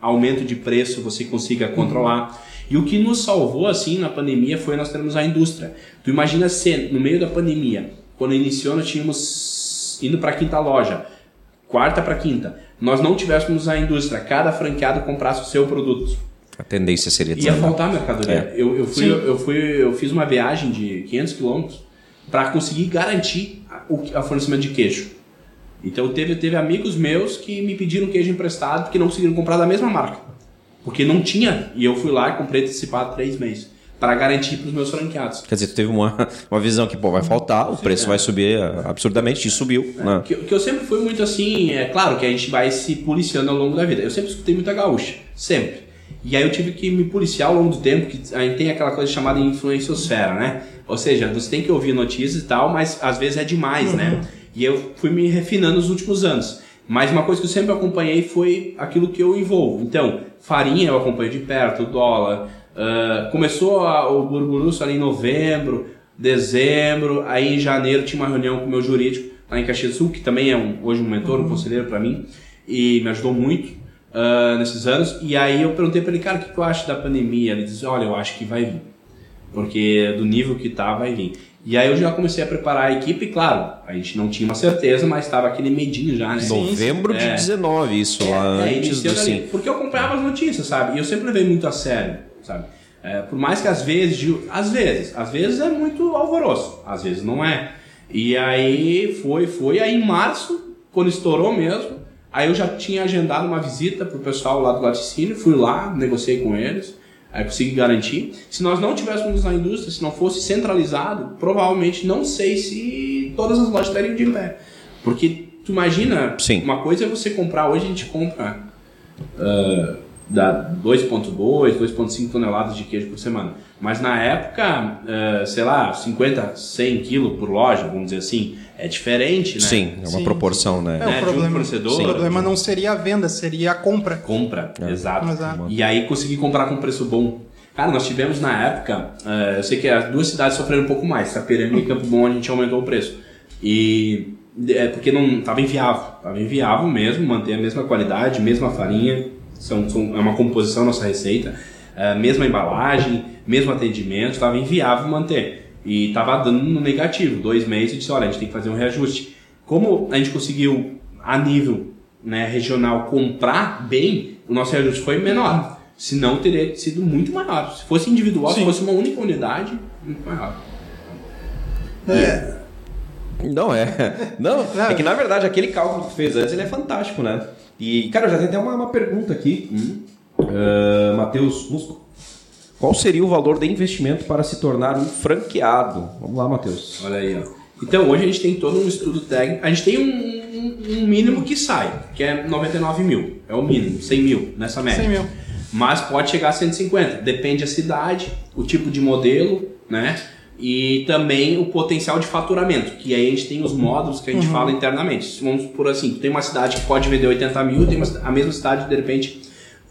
aumento de preço você consiga controlar. E o que nos salvou assim na pandemia foi nós termos a indústria. Tu imagina se no meio da pandemia, quando iniciou nós tínhamos indo para a quinta loja, quarta para quinta, nós não tivéssemos a indústria, cada franqueado comprasse o seu produto. A tendência seria Ia faltar mercadoria. Eu, eu, fui, Sim. eu, fui, eu fiz uma viagem de 500 quilômetros para conseguir garantir o o fornecimento de queijo. Então teve, teve amigos meus que me pediram queijo emprestado porque não conseguiram comprar da mesma marca. Porque não tinha. E eu fui lá e comprei antecipado três meses. Para garantir para os meus franqueados. Quer dizer, tu teve uma, uma visão que, pô, vai faltar, o preço vai subir eh, absurdamente, e subiu. né? Que, que eu sempre fui muito assim, é claro que a gente vai se policiando ao longo da vida. Eu sempre escutei muita gaúcha, sempre. E aí eu tive que me policiar ao longo do tempo, que a gente tem aquela coisa chamada influenciosfera, né? Ou seja, você tem que ouvir notícias e tal, mas às vezes é demais, né? E eu fui me refinando nos últimos anos. Mas uma coisa que eu sempre acompanhei foi aquilo que eu envolvo. Então, farinha eu acompanho de perto, o dólar. ah, começou a- o burburuço ali em novembro, dezembro, aí em janeiro tinha uma reunião com o meu jurídico lá em Caxias do Sul, que também é um, hoje um mentor, um conselheiro para mim, e me ajudou muito ah, nesses anos. E aí eu perguntei para ele, cara, o que tu acha da pandemia? Ele disse, olha, eu acho que vai vir, porque do nível que tá, vai vir. E aí eu já comecei a preparar a equipe, claro, a gente não tinha uma certeza, mas estava aquele medinho já, né? Novembro de É. 19, isso lá É, antes do sim. Porque eu acompanhava as notícias, sabe? E eu sempre levei muito a sério, sabe? É, por mais que às vezes, Gil- às vezes, às vezes é muito alvoroço, às vezes não é. E aí foi, foi, aí em março, quando estourou mesmo, aí eu já tinha agendado uma visita pro pessoal lá do laticínio, fui lá, negociei com eles, aí consegui garantir. Se nós não tivéssemos na indústria, se não fosse centralizado, provavelmente não sei se todas as lojas estariam de pé. Porque tu imagina, Sim. uma coisa é você comprar, hoje a gente compra ah, dá 2,2, 2,5 toneladas de queijo por semana. Mas na época, ah, sei lá, 50, 100 quilos por loja, vamos dizer assim, é diferente, né? Sim, é uma Sim, proporção, né? É, Né, o de um problema, fornecedor, o problema de- não seria a venda, seria a compra. Compra, exato. Exato. E aí consegui comprar com preço bom. Cara, nós tivemos na época, ah, eu sei que as duas cidades sofreram um pouco mais, Sapiranga e Campo Bom a gente aumentou o preço. E é porque não estava inviável, estava inviável mesmo manter a mesma qualidade, mesma farinha, são, são- é uma composição nossa receita, ah, mesma embalagem, mesmo atendimento, estava inviável manter. E estava dando no negativo, dois meses, e disse, olha, a gente tem que fazer um reajuste. Como a gente conseguiu, a nível né, regional, comprar bem, o nosso reajuste foi menor. Senão teria sido muito maior. Se fosse individual, se Sim. fosse uma única unidade, muito maior. É, Não, é. Não, é que na verdade aquele cálculo que tu fez antes ele é fantástico, né? E, cara, eu já tenho até uma, uma pergunta aqui. Ah, Matheus Musco. Qual seria o valor de investimento para se tornar um franqueado? Vamos lá, Matheus. Olha aí, ó. Então, hoje a gente tem todo um estudo técnico. A gente tem um, um- mínimo que sai, que é 99 mil. É o mínimo, 100 mil nessa média. 100 mil. Mas pode chegar a 150. Depende da cidade, o tipo de modelo, né? e também o potencial de faturamento, que aí a gente tem os módulos que a gente fala internamente. Vamos por assim, tu tem uma cidade que pode vender 80 mil, tem uma, a mesma cidade, de repente,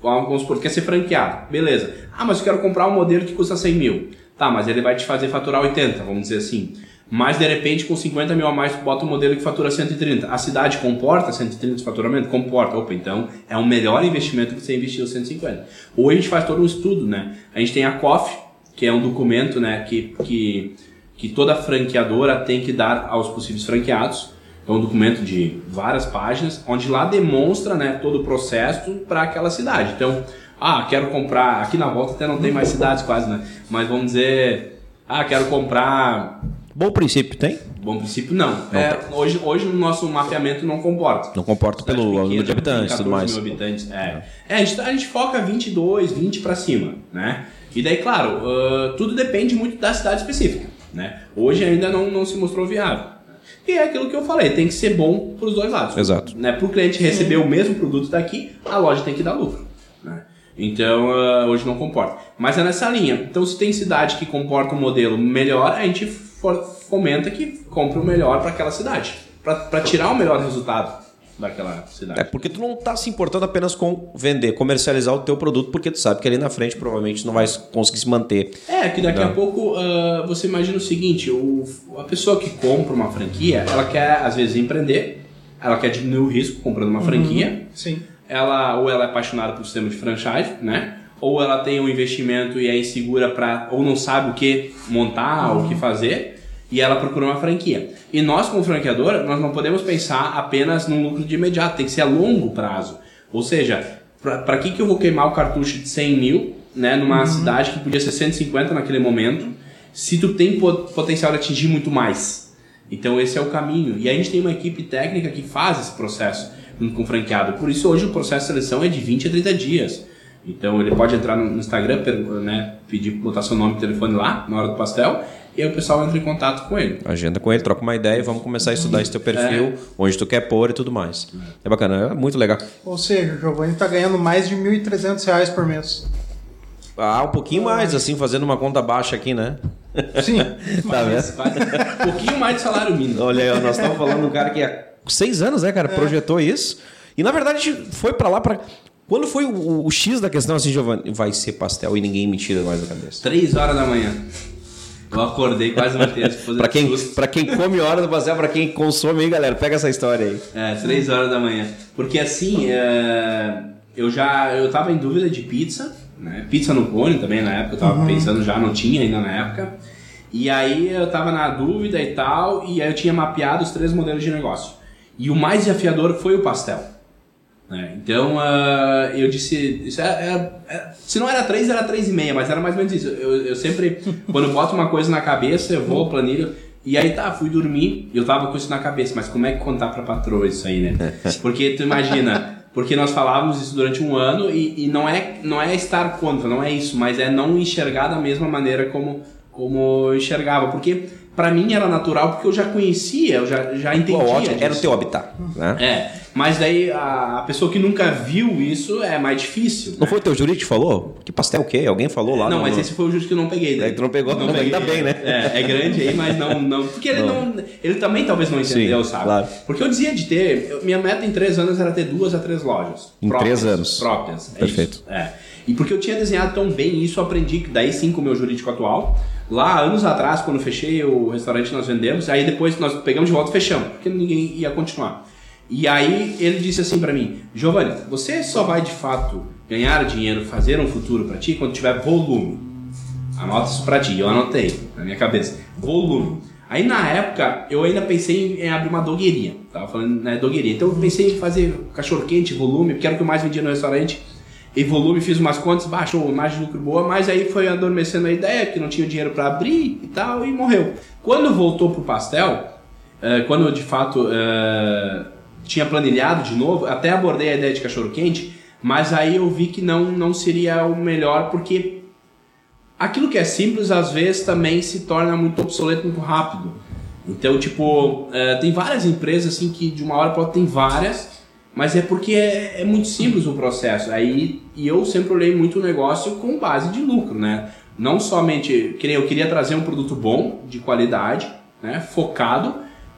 vamos supor, quer ser franqueado. Beleza. Ah, mas eu quero comprar um modelo que custa 100 mil. Tá, mas ele vai te fazer faturar 80, vamos dizer assim. Mas de repente, com 50 mil a mais, bota um modelo que fatura 130. A cidade comporta 130 de faturamento? Comporta. Opa, então é um melhor investimento que você investir os 150. Ou a gente faz todo um estudo, né? A gente tem a COF, que é um documento né, que, que, que toda franqueadora tem que dar aos possíveis franqueados. É um documento de várias páginas, onde lá demonstra né, todo o processo para aquela cidade. Então, ah, quero comprar. Aqui na volta até não tem mais cidades quase, né? Mas vamos dizer, ah, quero comprar Bom princípio, tem? Bom princípio, não. É, hoje, hoje o nosso mapeamento não comporta. Não comporta pelo número de habitantes e tudo 14 mais. mil habitantes, é. É, a gente, a gente foca 22, 20 para cima, né? E daí, claro, ah, tudo depende muito da cidade específica, né? Hoje ainda não, não se mostrou viável. E é aquilo que eu falei, tem que ser bom para os dois lados. Exato. Né? Para o cliente receber o mesmo produto daqui, a loja tem que dar lucro. Né? Então, ah, hoje não comporta. Mas é nessa linha. Então, se tem cidade que comporta um modelo melhor, a gente fomenta que compre o melhor para aquela cidade. Para tirar o melhor resultado daquela cidade. É porque tu não tá se importando apenas com vender, comercializar o teu produto, porque tu sabe que ali na frente provavelmente não vai conseguir se manter. É, que daqui a pouco ah, você imagina o seguinte, o, a pessoa que compra uma franquia, ela quer às vezes empreender, ela quer diminuir o risco comprando uma franquia, Sim. ela ou ela é apaixonada pelo sistema de franchise, né? Ou ela tem um investimento e é insegura para ou não sabe o que montar, o que fazer, e ela procura uma franquia. E nós como franqueadora, nós não podemos pensar apenas num lucro de imediato, tem que ser a longo prazo. Ou seja, para que que eu vou queimar o cartucho de 100 mil, né, numa cidade que podia ser 150 naquele momento, se tu tem po- potencial de atingir muito mais? Então esse é o caminho. E a gente tem uma equipe técnica que faz esse processo com o franqueado. Por isso hoje o processo de seleção é de 20 a 30 dias. Então ele pode entrar no Instagram, né, pedir botar seu nome e telefone lá na hora do pastel, e aí o pessoal entra em contato com ele. Agenda com ele, troca uma ideia e vamos começar a estudar esse teu perfil, onde tu quer pôr e tudo mais. É bacana, é muito legal. Ou seja, o Giovanni tá ganhando mais de 1.300 reais por mês. Ah, um pouquinho mais, assim, fazendo uma conta baixa aqui, né? Sim. Tá vendo? Um pouquinho mais de salário mínimo. Olha aí, nós estamos falando de um cara que há seis anos, né, cara, projetou isso. E na verdade foi pra lá pra. Quando foi o, o X da questão assim, Giovanni? Vai ser pastel e ninguém me tira mais da cabeça. Três horas da manhã. Eu acordei quase matei a esposa Pra quem, pra quem come hora do pastel, pra quem consome aí, galera, pega essa história aí. É, três horas da manhã. Porque assim, é, eu já eu tava em dúvida de pizza, né? Pizza no cone também na época, eu tava pensando já, não tinha ainda na época. E aí eu tava na dúvida e tal, e aí eu tinha mapeado os três modelos de negócio. E o mais desafiador foi o pastel. Né? Então ah, eu disse, isso é, é- é- se não era três, era três e meia, mas era mais ou menos isso. Eu, eu sempre, quando eu boto uma coisa na cabeça, eu vou, planilho. E aí tá, fui dormir, e eu tava com isso na cabeça, mas como é que contar pra patroa isso aí, né? Porque tu imagina, porque nós falávamos isso durante um ano e, e não, é, não é estar contra, não é isso, mas é não enxergar da mesma maneira como, como eu enxergava. Porque pra mim era natural, porque eu já conhecia, eu já, já entendia. Ótimo, era o teu habitat, né? É, mas daí a, pessoa que nunca viu isso é mais difícil. Não foi o teu jurídico que falou? Que pastel o quê? Alguém falou lá? Não, no- mas esse foi o justo que eu não peguei. né? É tu não pegou? Não, ainda bem, né? É, é grande aí, mas não. não porque ele não. Ele também talvez não entendeu, Sim, sabe? claro. Porque eu dizia de ter. minha meta em três anos era ter duas a três lojas. Em três anos. Próprias. É Perfeito. isso, É. E porque eu tinha desenhado tão bem isso, eu aprendi que daí sim com o meu jurídico atual. Lá, anos atrás, quando eu fechei o restaurante, nós vendemos. Aí depois nós pegamos de volta e fechamos, porque ninguém ia continuar. E aí ele disse assim pra mim: Giovanni, você só vai de fato ganhar dinheiro, fazer um futuro pra ti quando tiver volume. Anota isso pra ti, eu anotei na minha cabeça. Volume. Aí na época eu ainda pensei em, abrir uma dogueirinha. Tava falando, né, dogueirinha. Então eu pensei em fazer cachorro quente, volume, porque era o que eu mais vendia no restaurante. Volume, fiz umas contas, baixou margem de lucro boa, mas aí foi adormecendo a ideia, que não tinha dinheiro pra abrir e tal, e morreu. Quando voltou pro pastel, eh, quando eu de fato eh, tinha planilhado de novo, até abordei a ideia de cachorro quente, mas aí eu vi que não, não seria o melhor, porque aquilo que é simples às vezes também se torna muito obsoleto muito rápido. Então, tipo, eh, tem várias empresas assim que de uma hora para outra tem várias, mas é porque é, é muito simples o processo. Aí, e eu sempre olhei muito o negócio com base de lucro, né? Não somente, eu queria trazer um produto bom, de qualidade, né, focado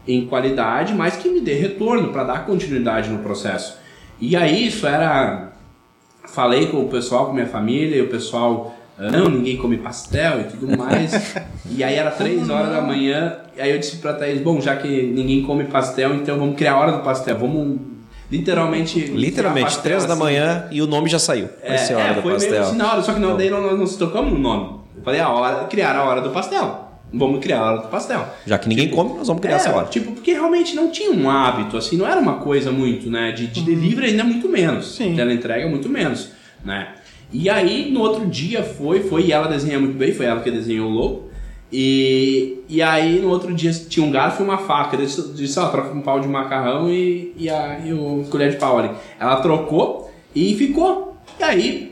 em qualidade, mas que me dê retorno para dar continuidade no processo. E aí isso era falei com o pessoal, com minha família, e o pessoal, "Ah, não, ninguém come pastel e tudo mais. e aí era três horas da manhã, e aí eu disse pra Thaís, bom, já que ninguém come pastel, então vamos criar a hora do pastel, vamos literalmente... Literalmente, pastel, três da assim. manhã e o nome já saiu. Vai ser a hora do foi meio pastel. assim na hora, só que não, daí nós não se tocamos no nome. Eu falei, a hora, criar a hora do pastel. Vamos criar a hora do pastel. Já que ninguém come, nós vamos criar É, essa hora. Tipo, porque realmente não tinha um hábito, assim, não era uma coisa muito, né? De, de delivery ainda muito menos. Sim. Ela entrega muito menos, né? E aí, no outro dia foi, foi, e ela desenha muito bem, foi ela que desenhou o logo. E, e aí, no outro dia, tinha um garfo e uma faca. Eu disse, ó, troca um pau de macarrão e, e, a, e o colher de pau ali. Ela trocou e ficou. E aí,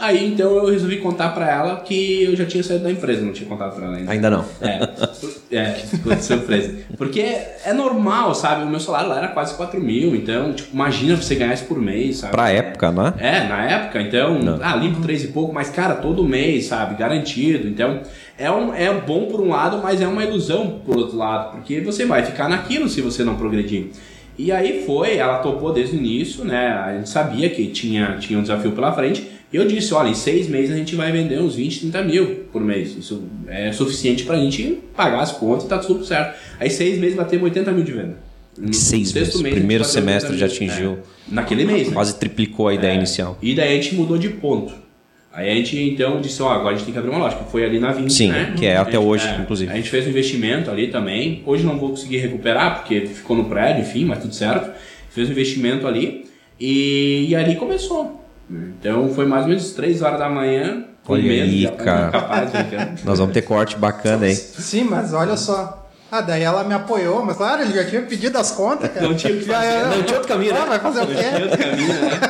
aí então eu resolvi contar pra ela que eu já tinha saído da empresa, não tinha contado pra ela ainda. Ainda não. É, é, ficou de surpresa. Porque é normal, sabe? O meu salário lá era quase 4 mil, então, tipo, imagina você ganhar isso por mês, sabe? Pra época, né? É, na época, então, Não. ah, limpo três e pouco, mas, cara, todo mês, sabe? Garantido. Então, é, um, é bom por um lado, mas é uma ilusão por outro lado, porque você vai ficar naquilo se você não progredir. E aí foi, ela topou desde o início, né? A gente sabia que tinha, tinha um desafio pela frente. E eu disse, olha, em seis meses a gente vai vender uns 20, 30 mil por mês. Isso é suficiente pra gente pagar as contas e tá tudo certo. Aí seis meses batemos 80 mil de venda. No Seis meses. mês, a Primeiro semestre 80 já atingiu. É, naquele mês, né? Quase triplicou a ideia É. inicial. E daí a gente mudou de ponto. Aí a gente então disse, ó, agora a gente tem que abrir uma loja, que foi ali na 20, Sim, né? que é A até gente- hoje, é, inclusive. A gente fez um investimento ali também. Hoje não vou conseguir recuperar, porque ficou no prédio, enfim, mas tudo certo. Fez um investimento ali e, e ali começou. Então foi mais ou menos 3 horas da manhã. Olha medo, aí, cara. Capaz. Nós vamos ter corte bacana, hein? Sim, mas olha só. Ah, daí ela me apoiou, mas claro, ele já tinha pedido as contas, cara. Não tinha que fazer, não tinha outro caminho, né? Ah, vai fazer o Não quê? tinha outro caminho, né?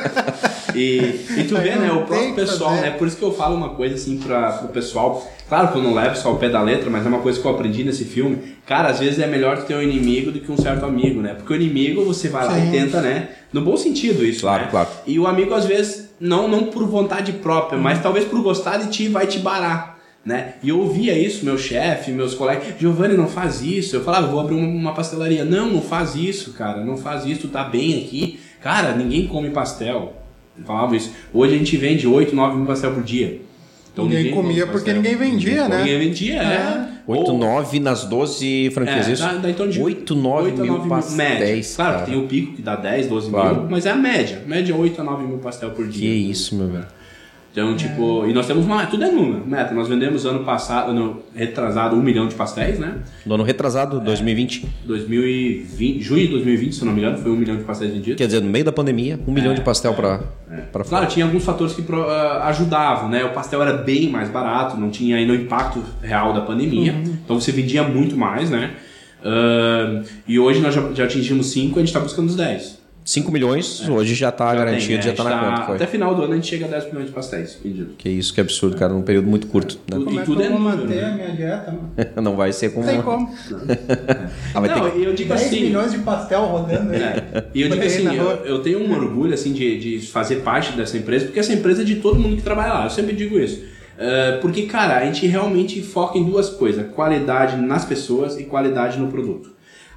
E, e tu Aí vê, né, não o próprio pessoal, fazer. né? Por isso que eu falo uma coisa assim pra, pro pessoal. Claro que eu não levo só ao pé da letra, mas é uma coisa que eu aprendi nesse filme. Cara, às vezes é melhor ter um inimigo do que um certo amigo, né? Porque o inimigo você vai lá Sim. e tenta, né? No bom sentido isso, Claro, né? claro. E o amigo às vezes não não por vontade própria, mas talvez por gostar de ti vai te barar. Né? E eu ouvia isso, meu chefe, meus colegas, Giovanni, não faz isso. Eu falava, vou abrir uma, pastelaria. Não, não faz isso, cara, não faz isso, tá bem aqui. Cara, ninguém come pastel. Eu falava isso. Hoje a gente vende 8, 9 mil pastel por dia. Então, Ninguém come comia porque ninguém vendia, né? Ninguém vendia, é. 8, Ou- 9 nas 12 franquias, é, isso? dá, dá em torno de 8, 9 8 a mil 9 pastéis, média. Claro, cara. que tem o pico que dá 10, 12 Claro. mil, mas é a média. Média 8 a 9 mil pastel por Que dia. isso, meu velho. Então, tipo, e nós temos uma. Tudo é número, meta. Nós vendemos ano passado, ano retrasado, um milhão de pastéis, né? No ano retrasado, 2020. 2020, junho de 2020, se eu não me engano, foi um milhão de pastéis vendidos. Quer dizer, no meio da pandemia, um milhão de pastel pra, pra fora. Claro, tinha alguns fatores que ah, ajudavam, né? O pastel era bem mais barato, não tinha ainda o impacto real da pandemia, então você vendia muito mais, né? Ah, e hoje nós já, já atingimos 5, a gente está buscando os 10. 5 milhões, hoje já tá garantido, Tem, né? já tá A na gente conta. Foi. Até final do ano a gente chega a 10 milhões de pastéis vendidos. Que isso, que absurdo, cara, num período muito curto. né? Tudo- Como e é que tudo eu é número, manter né? a minha dieta, mano? Não vai ser como. Não tem como. Ah, Não, que- e eu digo 10 assim. milhões de pastel rodando aí. É. E eu digo assim, eu, eu tenho um orgulho assim de, de fazer parte dessa empresa, porque essa empresa é de todo mundo que trabalha lá. Eu sempre digo isso. É, porque, cara, a gente realmente foca em duas coisas: qualidade nas pessoas e qualidade no produto.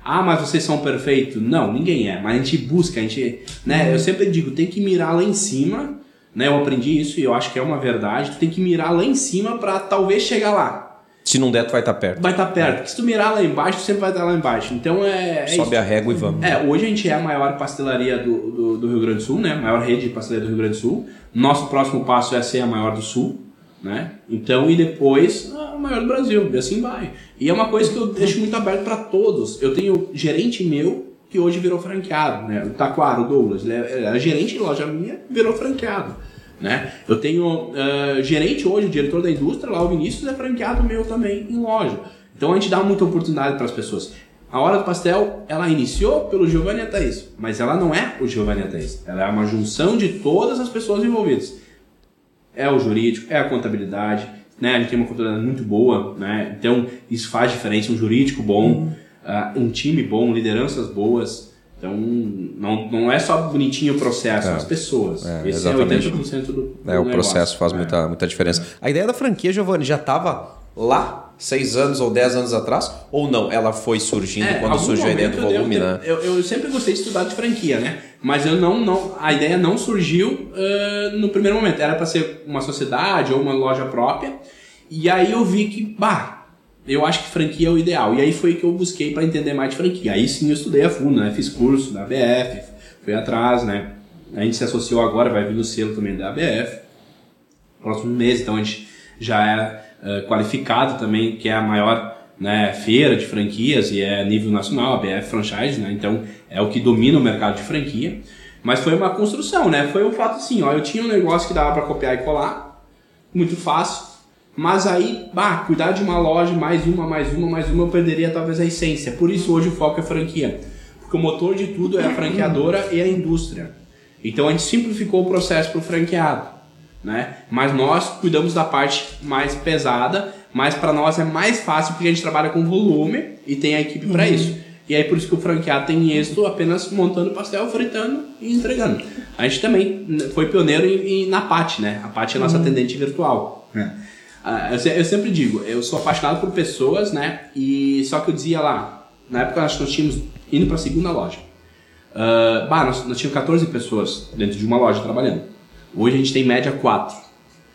Ah, mas vocês são perfeitos? Não, ninguém é. Mas a gente busca, a gente. Né, eu sempre digo, tem que mirar lá em cima. Né, eu aprendi isso e eu acho que é uma verdade. Tu tem que mirar lá em cima para talvez chegar lá. Se não der, tu vai estar perto. Vai estar perto. Porque se tu mirar lá embaixo, tu sempre vai estar lá embaixo. Então é. é isso. Sobe a régua e vamos. É, hoje a gente é a maior pastelaria do, do, do Rio Grande do Sul, né? A maior rede de pastelaria do Rio Grande do Sul. Nosso próximo passo é ser a maior do Sul, né? Então, e depois a maior do Brasil, e assim vai. E é uma coisa que eu deixo muito aberto para todos. Eu tenho gerente meu que hoje virou franqueado, né? O Taquaro, o Douglas, ele é- era gerente de loja minha, virou franqueado. Né? Eu tenho ah, gerente hoje, o diretor da indústria, lá o Vinícius, é franqueado meu também em loja. Então a gente dá muita oportunidade para as pessoas. A Hora do Pastel, ela iniciou pelo Giovanni a Thaís, mas ela não é o Giovanni a Thaís. Ela é uma junção de todas as pessoas envolvidas. É o jurídico, é a contabilidade, né? A gente tem uma contabilidade muito boa, né? Então isso faz diferença, um jurídico bom, ah, um time bom, lideranças boas, Então, não, não é só bonitinho o processo, É. as pessoas. É, Esse exatamente. é 80% do, do É, o negócio. processo faz É. muita, muita diferença. A ideia da franquia, Giovanni, já estava lá seis anos ou dez anos atrás? Ou não? Ela foi surgindo É, quando surgiu a ideia do eu volume, né? Eu, eu sempre gostei de estudar de franquia, né? Mas eu não, não a ideia não surgiu ah, no primeiro momento. Era para ser uma sociedade ou uma loja própria. E aí eu vi que, bah, eu acho que franquia é o ideal. E aí foi que eu busquei para entender mais de franquia. Aí sim eu estudei a fundo, né? Fiz curso da ABF, fui atrás, né? A gente se associou agora, vai vir no selo também da ABF próximo mês, então a gente já é eh, qualificado também, que é a maior né, feira de franquias e é nível nacional, a BF Franchise, né? Então é o que domina o mercado de franquia. Mas foi uma construção, né? Foi o fato assim, ó, eu tinha um negócio que dava para copiar e colar, muito fácil. Mas aí, bah, cuidar de uma loja, mais uma, mais uma, mais uma, eu perderia talvez a essência. Por isso hoje o foco é franquia. Porque o motor de tudo é a franqueadora e a indústria. Então a gente simplificou o processo para o franqueado. Né? Mas nós cuidamos da parte mais pesada, mas para nós é mais fácil porque a gente trabalha com volume e tem a equipe para isso. E aí por isso que o franqueado tem êxito apenas montando pastel, fritando e entregando. A gente também n- foi pioneiro em, em- na Pat, né? A Pat é a nossa atendente virtual. Ah, eu, se- eu sempre digo, eu sou apaixonado por pessoas, né? E só que eu dizia lá, na época nós tínhamos indo para a segunda loja. Ah, bah, nós, nós tínhamos 14 pessoas dentro de uma loja trabalhando. Hoje a gente tem média 4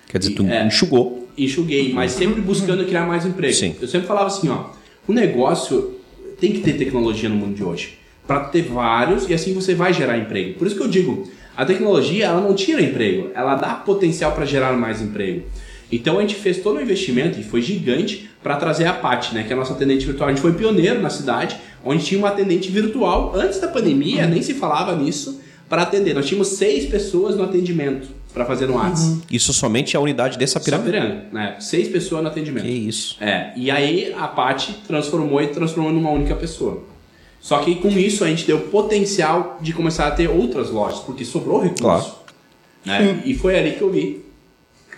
Quer dizer, tu É. enxugou. enxuguei, mas sempre buscando criar mais emprego. Sim. Eu sempre falava assim, ó, o negócio tem que ter tecnologia no mundo de hoje, para ter vários e assim você vai gerar emprego. Por isso que eu digo, a tecnologia ela não tira emprego, ela dá potencial para gerar mais emprego. Então a gente fez todo um investimento e foi gigante para trazer a Pat, né, que é a nossa atendente virtual. A gente foi pioneiro na cidade, onde tinha uma atendente virtual antes da pandemia, nem se falava nisso, para atender. Nós tínhamos seis pessoas no atendimento para fazer um WhatsApp. Isso somente a unidade de Sapiranga? Sapiranga, né? Seis pessoas no atendimento. Que isso. É, e aí a Paty transformou e transformou numa única pessoa. Só que com isso a gente deu potencial de começar a ter outras lojas, porque sobrou recurso. Claro. Né? E foi ali que eu vi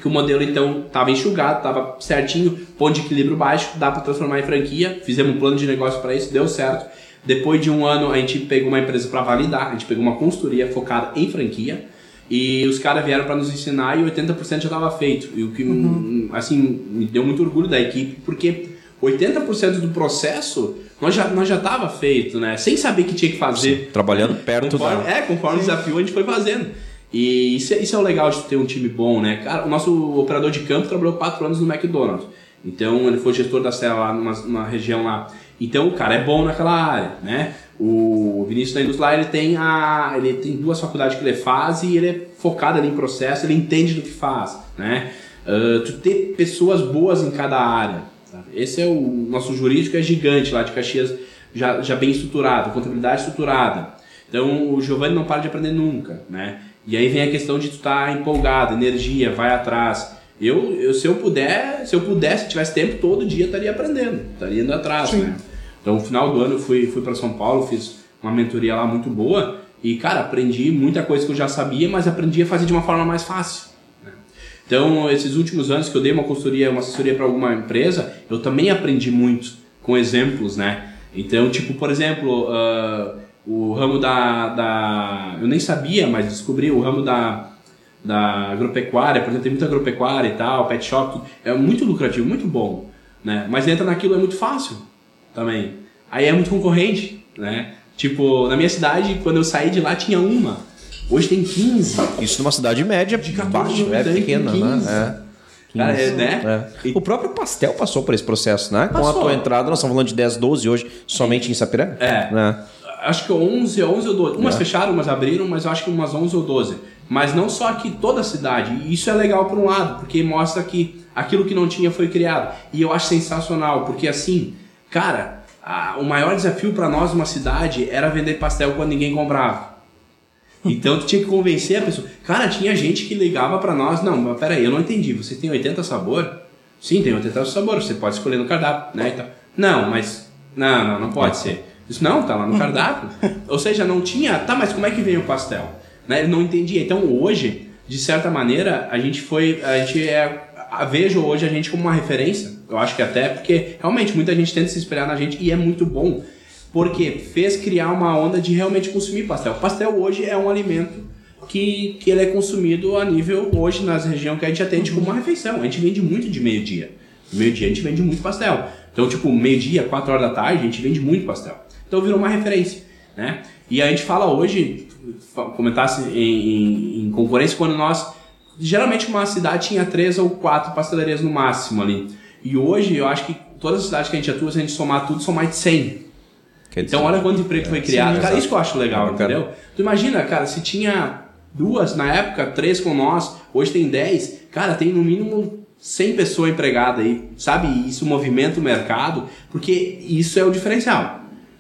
que o modelo então estava enxugado, estava certinho, ponto de equilíbrio baixo, dá para transformar em franquia. Fizemos um plano de negócio para isso, deu certo. Depois de um ano a gente pegou uma empresa para validar, a gente pegou uma consultoria focada em franquia. E os caras vieram para nos ensinar e 80% já estava feito. E o que, assim, me deu muito orgulho da equipe, porque 80% do processo nós já, nós já tava feito, né? Sem saber que tinha que fazer. Trabalhando perto Conforme, da... é, conforme o desafio a gente foi fazendo. E isso, é- isso é o legal de ter um time bom, né? Cara, o nosso operador de campo trabalhou quatro anos no McDonald's. Então ele foi gestor da cela lá numa, numa região lá. Então o cara é bom naquela área, né? O Vinícius da indústria lá, ele tem a ele tem duas faculdades que ele faz e ele é focado ali em processo, ele entende do que faz, né? Ah, tu ter pessoas boas em cada área. sabe? Esse é o nosso jurídico é gigante lá de Caxias, já, já bem estruturado, contabilidade estruturada. Então o Giovanni não para de aprender nunca, né? E aí vem a questão de tu estar empolgado, energia, vai atrás. Eu, eu se eu puder, se eu pudesse, tivesse tempo todo dia estaria aprendendo, estaria indo atrás, né? Então no final do ano eu fui fui para São Paulo, fiz uma mentoria lá muito boa e cara, aprendi muita coisa que eu já sabia, mas aprendi a fazer de uma forma mais fácil. né? Então, esses últimos anos que eu dei uma consultoria, uma assessoria para alguma empresa, eu também aprendi muito com exemplos, né? Então, tipo, por exemplo, ah, o ramo da, da. Eu nem sabia, mas descobri o ramo da, da agropecuária, por exemplo, tem muita agropecuária e tal, pet shop, é muito lucrativo, muito bom, né? Mas entra naquilo é muito fácil também. Aí é muito concorrente, né? Tipo, na minha cidade, quando eu saí de lá, tinha uma. Hoje tem 15. Isso numa cidade média, De 14 baixa, é pequena, 15. né? É. Cara, é, né? É. E- O próprio pastel passou por esse processo, né? Com a Passou. tua entrada, nós estamos falando de 10, 12 hoje, somente em Sapiranga? É. Né? Acho que 11, 11 ou 12. Umas É. fecharam, umas abriram, mas eu acho que umas 11 ou 12. Mas não só aqui, toda a cidade. E isso é legal por um lado, porque mostra que aquilo que não tinha foi criado. E eu acho sensacional, porque assim, cara, a- o maior desafio para nós numa cidade era vender pastel quando ninguém comprava. Então tu tinha que convencer a pessoa. Cara, tinha gente que ligava para nós, não, mas peraí, eu não entendi. Você tem 80 sabor? Sim, tem 80 sabores, você pode escolher no cardápio, né? Então, não, mas. Não, não, não pode ser. Isso não, tá lá no cardápio. Ou seja, não tinha. Tá, mas como é que vem o pastel? Né? Ele não entendia. Então hoje, de certa maneira, a gente foi. A gente é. a- Vejo hoje a gente como uma referência. Eu acho que até porque realmente muita gente tenta se espelhar na gente e é muito bom. Porque fez criar uma onda de realmente consumir pastel. Pastel hoje é um alimento que, que ele é consumido a nível, hoje, nas regiões que a gente atende como uma refeição. A gente vende muito de meio-dia. Meio-dia a gente vende muito pastel. Então, tipo, meio-dia, 4 horas da tarde, a gente vende muito pastel. Então virou uma referência, né? E a gente fala hoje, comentasse em, em, em concorrência, quando nós... Geralmente uma cidade tinha três ou quatro pastelarias no máximo ali. E hoje, eu acho que todas as cidades que a gente atua, se a gente somar tudo, são mais de 100. Quer Então, dizer, olha quanto emprego foi criado. cara, exato. isso que eu acho legal, É entendeu? Tu imagina, cara, se tinha duas na época, três com nós, hoje tem 10, cara, tem no mínimo 100 pessoas empregadas aí, sabe? Isso movimenta o mercado, porque isso é o diferencial.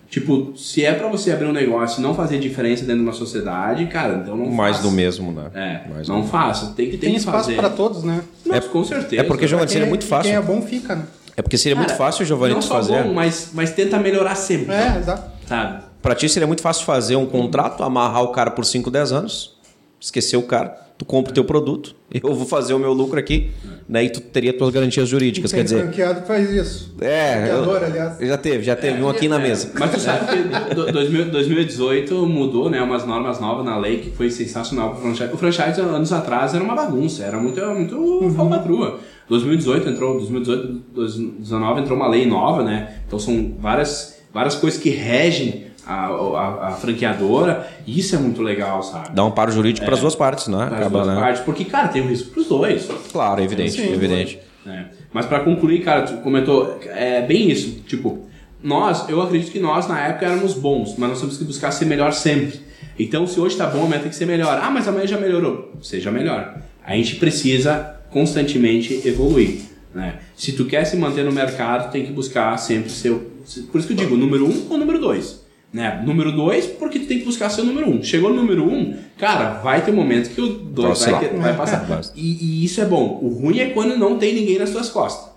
Tipo, se é pra você abrir um negócio e não fazer diferença dentro de uma sociedade, cara, então não mais faça. do mesmo, né? É, Mais não faça. Tem, tem, tem que espaço fazer. pra todos, né? Nossa, com certeza. É porque, Giovanni, é- muito fácil. Quem é bom fica, né? É porque seria muito Cara, fácil, Giovanni, não tu só fazer. bom, mas, mas tenta melhorar sempre, É, exato. sabe? Pra ti seria muito fácil fazer um contrato, amarrar o cara por 5, 10 anos, esquecer o cara, tu compra o teu produto, eu vou fazer o meu lucro aqui, né? E tu teria tuas garantias jurídicas. Quer dizer, franqueado que faz isso. é. Franqueador, eu- aliás. Já teve, já teve um aqui na mesa. Mas tu sabe que do- 2000 2018 mudou, né, umas normas novas na lei que foi sensacional pro franchise. O franchise anos atrás era uma bagunça, era muito muito Uhum. falcatrua. 2018 entrou, 2018, 2019 entrou uma lei nova, né? Então são várias várias coisas que regem a, a, a franqueadora, isso é muito legal, sabe? Dá um amparo jurídico para as duas partes, né? Das Acaba, duas né? partes, porque cara, tem um risco pros dois. Claro, evidente, Sim. evidente. É. Mas pra concluir, cara, tu comentou, é bem isso. Tipo, nós, eu acredito que nós na época éramos bons, mas nós temos que buscar ser melhor sempre. Então, se hoje tá bom, amanhã tem que ser melhor. Ah, mas amanhã já melhorou. Seja melhor. A gente precisa constantemente evoluir. Né? Se tu quer se manter no mercado, tem que buscar sempre ser. o- Por isso que eu digo, número um ou número dois. Né? Número dois, porque tu tem que buscar ser o número um. Chegou no número um, cara, vai ter momento que o dois Vai vai, oscilar. ter- vai passar. Vai. E, e isso é bom. O ruim é quando não tem ninguém nas tuas costas.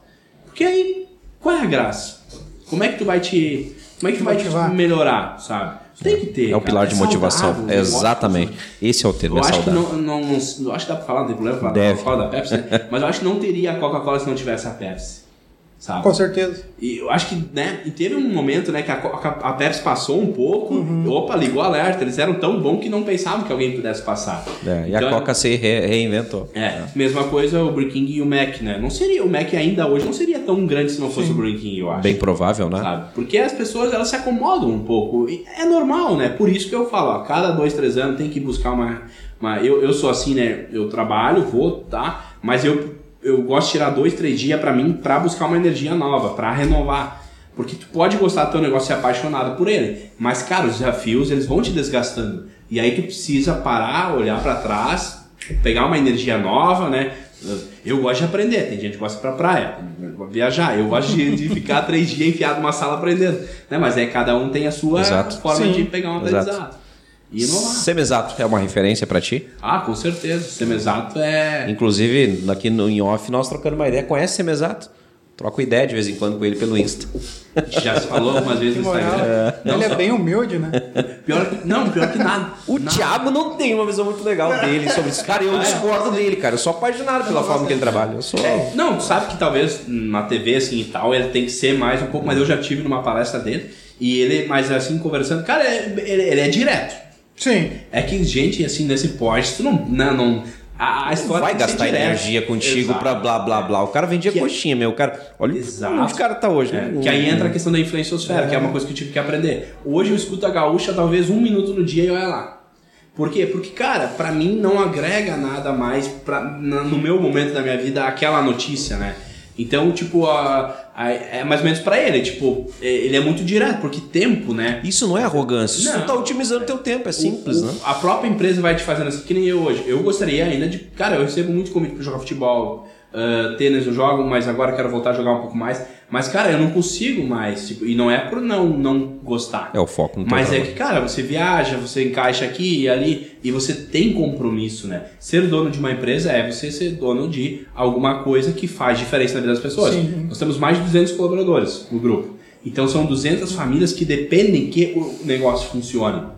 Porque aí, qual é a graça? Como é que tu vai te. Como é que tu vai te melhorar, sabe? Tem que ter. É o cara. pilar de motivação. saudável, Exatamente. Esse é o termo, Eu é acho que saudável. não, não, não- eu acho que dá pra falar, não tem problema falar Deve. da Coca-Cola da Pepsi, né? mas eu acho que não teria a Coca-Cola se não tivesse a Pepsi. Sabe? Com certeza. E eu acho que, né, e teve um momento, né, que a, a Pepsi passou um pouco, Uhum. opa, ligou o alerta, eles eram tão bons que não pensavam que alguém pudesse passar. É, e a Então, Coca se re- reinventou. É, mesma coisa o Burger King e o Mac, né? Não seria, o Mac ainda hoje não seria tão grande se não fosse o Burger King, eu acho. Bem provável, né? Sabe? Porque as pessoas elas se acomodam um pouco. E é normal, né? Por isso que eu falo, ó, cada dois, três anos tem que buscar uma. uma eu, eu sou assim, né? Eu trabalho, vou, tá? Mas eu, eu gosto de tirar dois, três dias pra mim pra buscar uma energia nova, pra renovar. Porque tu pode gostar do teu negócio e ser apaixonado por ele. Mas, cara, os desafios, eles vão te desgastando. E aí tu precisa parar, olhar pra trás, pegar uma energia nova, né? Eu gosto de aprender, tem gente que gosta de ir pra praia, viajar. Eu gosto de, ficar três dias enfiado numa sala aprendendo. Né? Mas é cada um tem a sua Exato. forma Sim. de pegar um Exato. aprendizado. E inovar. Semizato é uma referência pra ti? Ah, com certeza. Semesato é. Inclusive, aqui no em off, nós trocando uma ideia. Conhece Semizato? Troco ideia de vez em quando com ele pelo Insta. Já se falou algumas vezes no. Instagram. Não, Ele é só- bem humilde, né? pior que, não, pior que nada. O Nada. Thiago não tem uma visão muito legal dele sobre isso. Cara, eu discordo dele, cara. Eu sou apaixonado pela forma que ele trabalha. Eu sou. É, não, sabe que talvez na TV assim e tal, ele tem que ser mais um pouco, mas eu já tive numa palestra dele e ele, mas assim, conversando, cara, ele, ele- ele é direto. Sim. É que gente assim nesse porte, tu não. Não, não a, a história vai gastar energia contigo Exato. pra blá blá blá. O cara vendia Que- coxinha, meu. Cara, olha Exato. onde o cara tá hoje. É, né? que aí entra a questão da influenciosfera, que é uma coisa que eu tive que aprender. Hoje eu escuto a gaúcha talvez um minuto no dia e olha lá. Por quê? Porque, cara, pra mim não agrega nada mais pra, no meu momento da minha vida aquela notícia, né? Então, tipo, a, a- é mais ou menos pra ele, tipo, é- ele é muito direto, porque tempo, né? Isso não é arrogância. Isso Não. tu tá otimizando teu tempo. É simples, O- o- né? A própria empresa vai te fazendo assim, que nem eu hoje. Eu gostaria ainda de. Cara, eu recebo muito convite pra jogar futebol, ah, tênis eu jogo, mas agora quero voltar a jogar um pouco mais. Mas, cara, eu não consigo mais. tipo, e não é por não, não gostar. É o foco no Mas é que, cara, você viaja, você encaixa aqui e ali e você tem compromisso, né? Ser dono de uma empresa é você ser dono de alguma coisa que faz diferença na vida das pessoas. Sim. Nós temos mais de 200 colaboradores no grupo. Então são 200 famílias que dependem que o negócio funcione.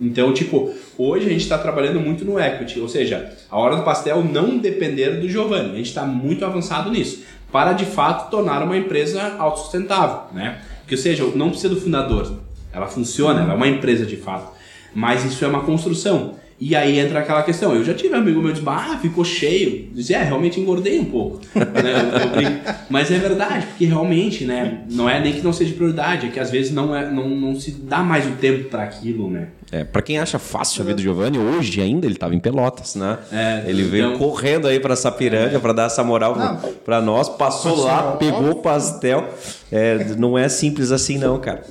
Então, tipo, hoje a gente está trabalhando muito no equity, ou seja, a hora do pastel não depender do Giovanni. A gente está muito avançado nisso, para de fato tornar uma empresa autossustentável, né? Que, ou seja, não precisa do fundador. Ela funciona, ela é uma empresa de fato. Mas isso é uma construção. E aí entra aquela questão. Eu já tive um amigo meu que disse, ah, ficou cheio. Dizia, é, realmente engordei um pouco. né? eu, eu brinco. Mas é verdade, porque realmente, né? Não é nem que não seja prioridade, é que às vezes não, é, não, não se dá mais o tempo para aquilo, né? É, pra quem acha fácil a vida do Giovanni, hoje ainda ele tava em Pelotas, né? É, ele veio então- correndo aí pra Sapiranga pra dar essa moral pra nós, passou lá, pegou o pastel. É, não é simples assim não, cara.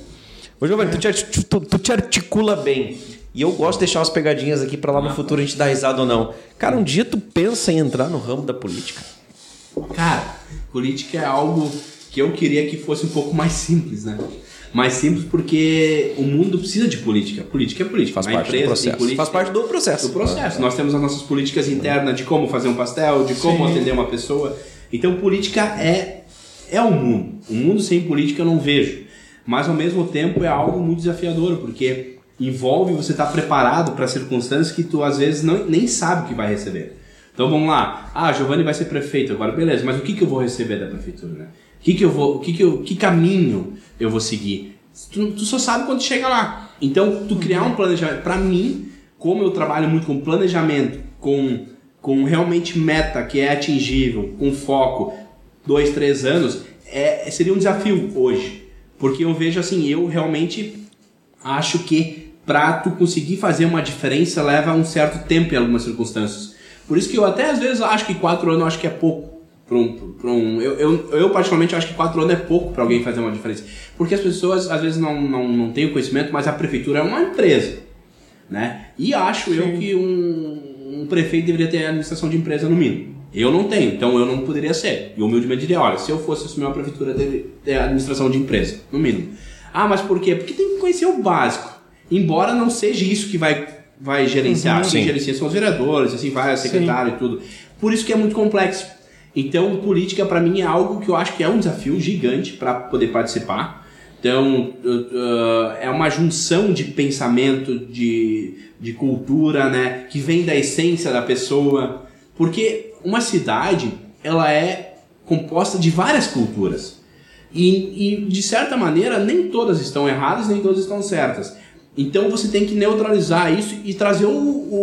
Ô Giovanni, tu te, tu- tu te articula bem. E eu gosto de deixar umas pegadinhas aqui pra lá no futuro a gente dar risada ou não. Cara, um dia tu pensa em entrar no ramo da política? Cara, política é algo que eu queria que fosse um pouco mais simples, né? Mais simples porque o mundo precisa de política. Política é política. Faz Uma parte do empresa tem processo. política. Faz parte do processo. do processo. Nós temos as nossas políticas internas de como fazer um pastel, de como Sim. atender uma pessoa. Então, política é é o mundo. O mundo sem política eu não vejo. Mas ao mesmo tempo é algo muito desafiador, porque envolve você estar preparado para circunstâncias que tu às vezes não, nem sabe o que vai receber. Então vamos lá. Ah, Giovanni vai ser prefeito agora, beleza. Mas o que, que eu vou receber da prefeitura, né? O que, que eu vou, o que, que, eu, que caminho eu vou seguir? Tu, tu só sabe quando chega lá. Então, tu criar um planejamento. Para mim, como eu trabalho muito com planejamento, com, com realmente meta que é atingível, com foco, dois, três anos, é, seria um desafio hoje. Porque eu vejo assim, eu realmente acho que para tu conseguir fazer uma diferença leva um certo tempo em algumas circunstâncias. Por isso que eu até às vezes acho que quatro anos eu acho que é pouco. Pra um, pra um, eu, eu, eu particularmente acho que quatro anos é pouco para alguém fazer uma diferença. Porque as pessoas às vezes não, não, não têm o conhecimento, mas a prefeitura é uma empresa. Né? E acho eu que um, um prefeito deveria ter administração de empresa no mínimo. Eu não tenho, então eu não poderia ser. E humildemente diria, olha, se eu fosse assumir uma prefeitura, deveria ter administração de empresa, no mínimo. Ah, mas por quê? Porque tem que conhecer o básico. Embora não seja isso que vai, vai gerenciar. Quem Sim. gerencia são os vereadores, assim vai, a secretária e tudo. Por isso que é muito complexo. Então, política para mim é algo que eu acho que é um desafio gigante para poder participar. Então, uh, é uma junção de pensamento, de, de cultura, né? Que vem da essência da pessoa. Porque uma cidade, ela é composta de várias culturas. E, e, de certa maneira, nem todas estão erradas, nem todas estão certas. Então você tem que neutralizar isso e trazer o,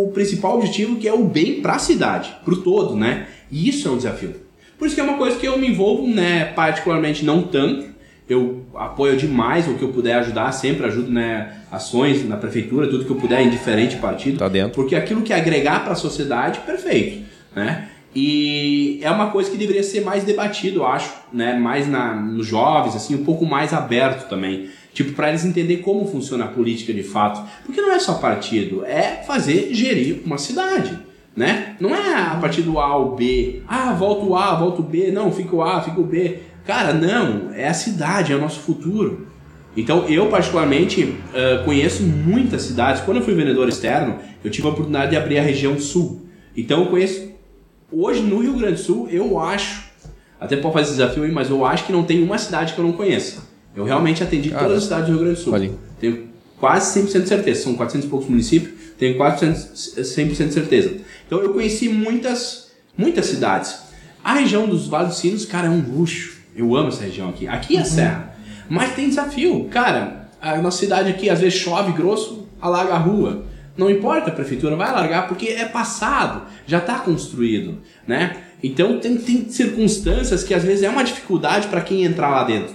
o principal objetivo, que é o bem para a cidade, para o todo, né? E isso é um desafio. Por isso que é uma coisa que eu me envolvo, né? Particularmente não tanto. Eu apoio demais o que eu puder ajudar, sempre ajudo, né? Ações na prefeitura, tudo que eu puder em diferente partido. Tá dentro. Porque aquilo que agregar para a sociedade, perfeito, né? E é uma coisa que deveria ser mais debatido, eu acho, né? Mais na, nos jovens, assim, um pouco mais aberto também. Tipo, para eles entenderem como funciona a política de fato. Porque não é só partido, é fazer gerir uma cidade, né? Não é a partir do A ao B. Ah, volta o A, volta o B. Não, fica o A, fica o B. Cara, não. É a cidade, é o nosso futuro. Então, eu particularmente ah, conheço muitas cidades. Quando eu fui vendedor externo, eu tive a oportunidade de abrir a região sul. Então, eu conheço. Hoje, no Rio Grande do Sul, eu acho. Até pode fazer desafio aí, mas eu acho que não tem uma cidade que eu não conheça. Eu realmente atendi Cara, todas as cidades do Rio Grande do Sul. olha. Tenho quase 100% de certeza. São 400 e poucos municípios, tenho quase 100% de certeza. Então eu conheci muitas, muitas cidades. A região dos Vales dos Sinos, cara, é um luxo. Eu amo essa região aqui. Aqui é a serra. Mas tem desafio. Cara, a nossa cidade aqui, às vezes chove grosso, alaga a rua. Não importa, a prefeitura vai alargar porque é passado, já está construído, né? Então tem, tem circunstâncias que às vezes é uma dificuldade para quem entrar lá dentro.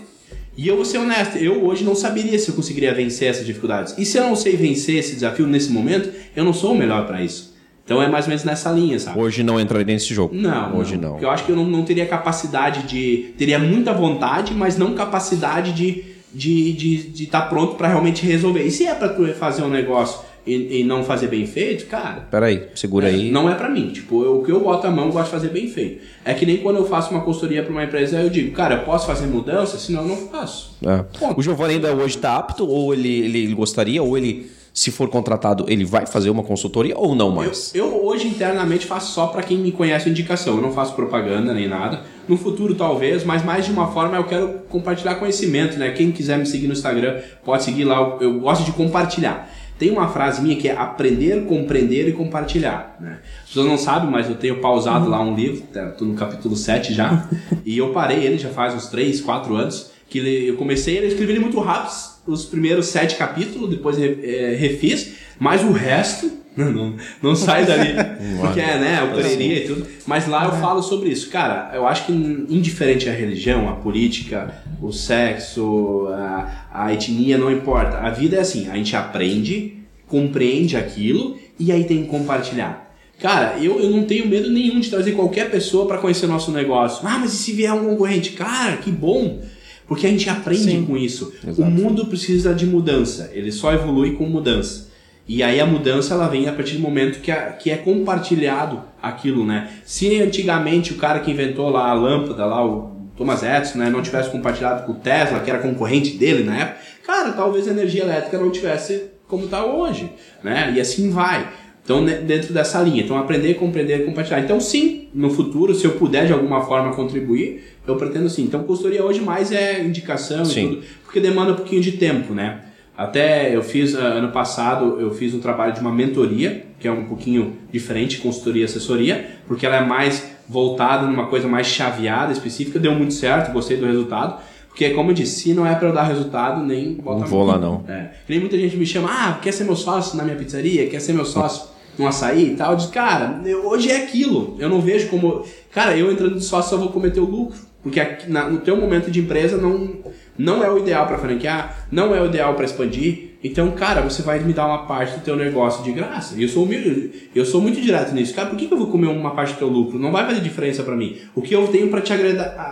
E eu vou ser honesto, eu hoje não saberia se eu conseguiria vencer essas dificuldades. E se eu não sei vencer esse desafio nesse momento, eu não sou o melhor para isso. Então é mais ou menos nessa linha, sabe? Hoje não entraria nesse jogo. Não, Hoje não. Porque eu acho que eu não, não teria capacidade de. Teria muita vontade, mas não capacidade de de de de estar pronto para realmente resolver. E se é para tu fazer um negócio e, e não fazer bem feito, cara. Peraí, segura aí. Não é pra mim. Tipo, eu- o que eu boto a mão, eu gosto de fazer bem feito. É que nem quando eu faço uma consultoria pra uma empresa, eu digo, cara, eu posso fazer mudança, senão eu não faço. É. O Giovanni ainda hoje está apto, ou ele, ele, ele gostaria, ou ele, se for contratado, ele vai fazer uma consultoria ou não Eu, mais? eu hoje internamente faço só pra quem me conhece indicação. Eu não faço propaganda nem nada. No futuro talvez, mas mais de uma forma eu quero compartilhar conhecimento, né? Quem quiser me seguir no Instagram pode seguir lá. Eu, eu gosto de compartilhar. Tem uma frase minha que é aprender, compreender e compartilhar. Né? As pessoas não sabem, mas eu tenho pausado lá um livro, tá, tô no capítulo 7 já, e eu parei ele já faz uns 3, 4 anos, que ele- eu comecei, ele escrevi ele muito rápido, os primeiros sete capítulos, depois é, refiz, mas o resto não, não, não sai dali. porque é, né, o correria e tudo. Mas lá eu falo sobre isso. Cara, eu acho que indiferente à religião, a política, o sexo, a, a etnia, não importa. A vida é assim, a gente aprende, compreende aquilo e aí tem que compartilhar. Cara, eu, eu não tenho medo nenhum de trazer qualquer pessoa para conhecer nosso negócio. Ah, mas e se vier um concorrente? Cara, que bom! Porque a gente aprende Sim. com isso. Exato. O mundo precisa de mudança. Ele só evolui com mudança. E aí a mudança ela vem a partir do momento que, a- que é compartilhado aquilo, né? Se antigamente o cara que inventou lá a lâmpada, lá o Thomas Edison, né, não tivesse compartilhado com o Tesla, que era concorrente dele na época, cara, talvez a energia elétrica não tivesse como está hoje, né? E assim vai. Então, dentro dessa linha. Então, aprender, compreender, compartilhar. Então, sim, no futuro, se eu puder de alguma forma contribuir, eu pretendo sim. Então, consultoria hoje mais é indicação Sim. e tudo, porque demanda um pouquinho de tempo, né? Até eu fiz, ah, ano passado, eu fiz um trabalho de uma mentoria, que é um pouquinho diferente, consultoria e assessoria, porque ela é mais voltada numa coisa mais chaveada, específica, deu muito certo, gostei do resultado. Porque, como eu disse, se não é para eu dar resultado, nem bota Não vou lá, não. É. Nem muita gente me chama, ah, quer ser meu sócio na minha pizzaria? Quer ser meu sócio no açaí e tal? Eu digo, cara, eu- hoje é aquilo. Eu não vejo como. Cara, eu entrando de sócio só vou cometer o lucro. Porque aqui, na- no teu momento de empresa não, não é o ideal para franquear, não é o ideal para expandir. Então, cara, você vai me dar uma parte do teu negócio de graça. E eu sou humilde, eu sou muito direto nisso. Cara, por que, eu vou comer uma parte do teu lucro? Não vai fazer diferença para mim. O que eu tenho para te agradar, a-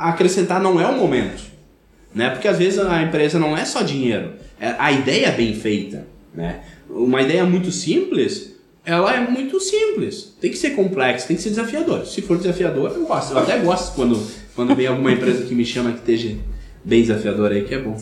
a- acrescentar não é o momento né? Porque às vezes a empresa não é só dinheiro, é a ideia é bem feita, né? Uma ideia muito simples, ela é muito simples. Tem que ser complexa, tem que ser desafiador. Se for desafiador, eu gosto. Eu até gosto quando quando vem alguma empresa que me chama que esteja bem desafiador aí, que é bom.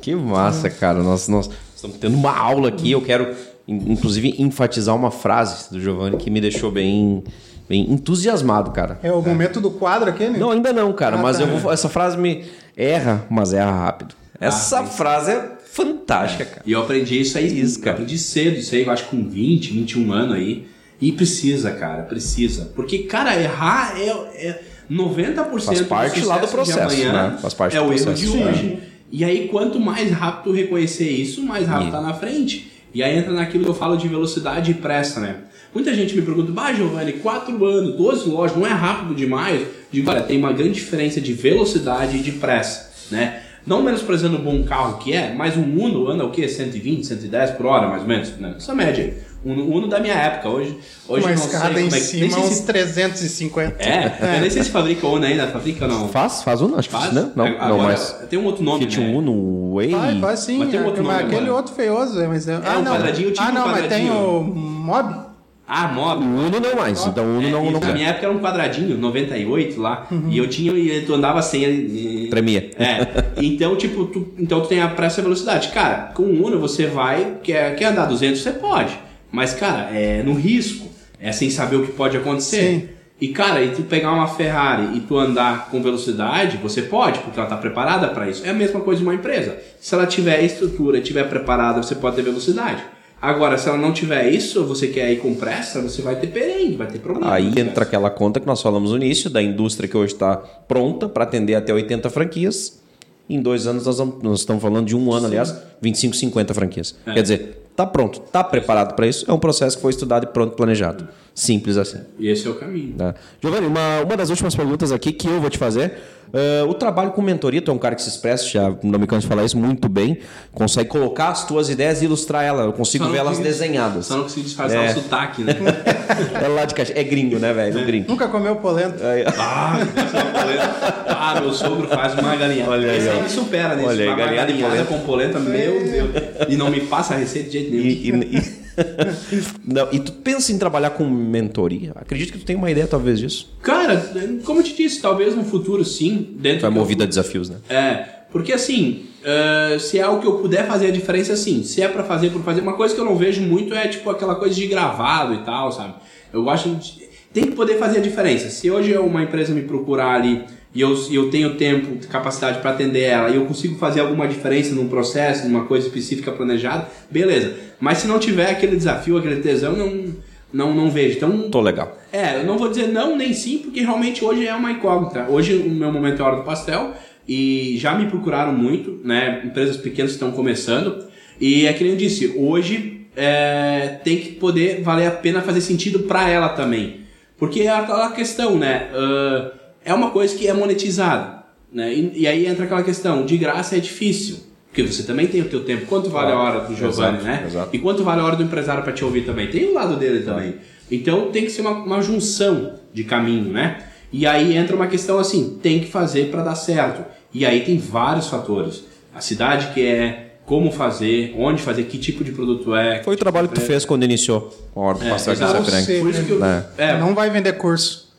Que massa, cara. Nós, nós estamos tendo uma aula aqui. Eu quero, in- inclusive, enfatizar uma frase do Giovanni que me deixou bem, bem entusiasmado, cara. É o momento do quadro aqui, né? Não, ainda não, cara. Ah, mas tá. eu vou. Essa frase me erra, mas erra rápido. Essa sim. frase é fantástica, cara. E eu aprendi isso aí, Isso, cara. eu aprendi cedo, isso aí, eu acho que com 20, 21 anos aí. E precisa, cara, precisa. Porque, cara, errar é, é 90% Faz parte lá do sucesso de processo, amanhã né? Faz parte é do o erro processo. de hoje. E aí, quanto mais rápido reconhecer isso, mais rápido E- tá na frente. E aí entra naquilo que eu falo de velocidade e pressa, né? Muita gente me pergunta, bah, Giovanni, 4 anos, 12 lojas, não é rápido demais? Digo, olha, tem uma grande diferença de velocidade e de pressa, né? Não menosprezando o bom carro que é, mas um Uno anda o quê? 120, 110 por hora, mais ou menos? Né? Essa média aí. Uno, Uno da minha época, hoje, hoje Uma não sei escada como em é que... nem cima, sei uns se- 350. É, eu nem sei se fabrica Uno ainda, fabrica ou não. Faz? Faz um? Acho que Faz? não. Não, Agora, não mas. Tem um outro nome, Fit né? Uno, Way. Vai, vai sim. Mas tem um é, outro mas nome aquele outro feioso, é, mas... ah, um não. quadradinho, tipo ah, não, um mas tem o Mob. Ah, Mob. O Uno não mais. Então o Uno É, não, não na minha época era um quadradinho, 98 lá, e eu tinha, e tu andava sem e- Tremia. É, então tipo, tu, então tu tem a pressa e a velocidade. Cara, com o Uno você vai, quer, quer andar 200, você pode, mas cara, é no risco, é sem saber o que pode acontecer. Sim. E cara, e tu pegar uma Ferrari e tu andar com velocidade, você pode, porque ela está preparada para isso. É a mesma coisa de uma empresa. Se ela tiver estrutura, tiver preparada, você pode ter velocidade. Agora, se ela não tiver isso, você quer ir com pressa, você vai ter perrengue, vai ter problema. Aí entra aquela conta que nós falamos no início, da indústria que hoje está pronta para atender até 80 franquias. Em dois anos, nós, vamos- nós estamos falando de um ano, aliás, 25, 50 franquias. É. Quer dizer, está pronto, está preparado para isso. É um processo que foi estudado e pronto, planejado. Simples assim. E esse é o caminho. Tá. Giovanni, uma, uma das últimas perguntas aqui que eu vou te fazer. Eh, o trabalho com mentoria, tu é um cara que se expressa, já não me canso de falar isso muito bem, consegue colocar as tuas ideias e ilustrar elas. Eu consigo ver elas desenhadas. Só não consigo disfarçar É. o sotaque, né? É lá de caixa. É gringo, né, velho? Gringo. Nunca comeu polenta. Aí, ó. Ah, ah, meu sogro faz uma galinha. Olha aí, Esse aí me supera nisso. Olha aí, de galinhada polenta. com polenta, meu Deus. E não me passa a receita de jeito nenhum. E, e- e- Não, e tu pensa em trabalhar com mentoria? Acredito que tu tem uma ideia, talvez, disso. Cara, como eu te disse, talvez no futuro sim, dentro Tu é eu- movido a desafios, né? É, porque assim, eh, se é algo que eu puder fazer a diferença, sim. Se é pra fazer por fazer, uma coisa que eu não vejo muito é tipo aquela coisa de gravado e tal, sabe? Eu gosto de. Tem que poder fazer a diferença. Se hoje uma empresa me procurar ali e eu, e eu tenho tempo, capacidade para atender ela e eu consigo fazer alguma diferença num processo, numa coisa específica planejada, beleza. Mas se não tiver aquele desafio, aquele tesão, não, não, não vejo. Então, Tô legal. é, eu não vou dizer não nem sim, porque realmente hoje é uma incógnita. Hoje o meu momento é a hora do pastel e já me procuraram muito, né? Empresas pequenas que estão começando. E é que nem eu disse, hoje é, tem que poder valer a pena fazer sentido para ela também. Porque é aquela questão, né? Uh, é uma coisa que é monetizada. Né? E, e, aí entra aquela questão, de graça é difícil. Porque você também tem o teu tempo. Quanto vale a hora do Giovanni, exato, né? exato. E quanto vale a hora do empresário para te ouvir também? Tem o lado dele também. Então tem que ser uma, uma junção de caminho, né? E aí entra uma questão assim, tem que fazer para dar certo. E aí tem vários fatores. A cidade que é, como fazer, onde fazer, que tipo de produto é. Foi o trabalho que tu fez quando iniciou com a Horta É, Pastel aqui em exato. Sapiranga. Por isso que eu, É. é, Não vai vender curso.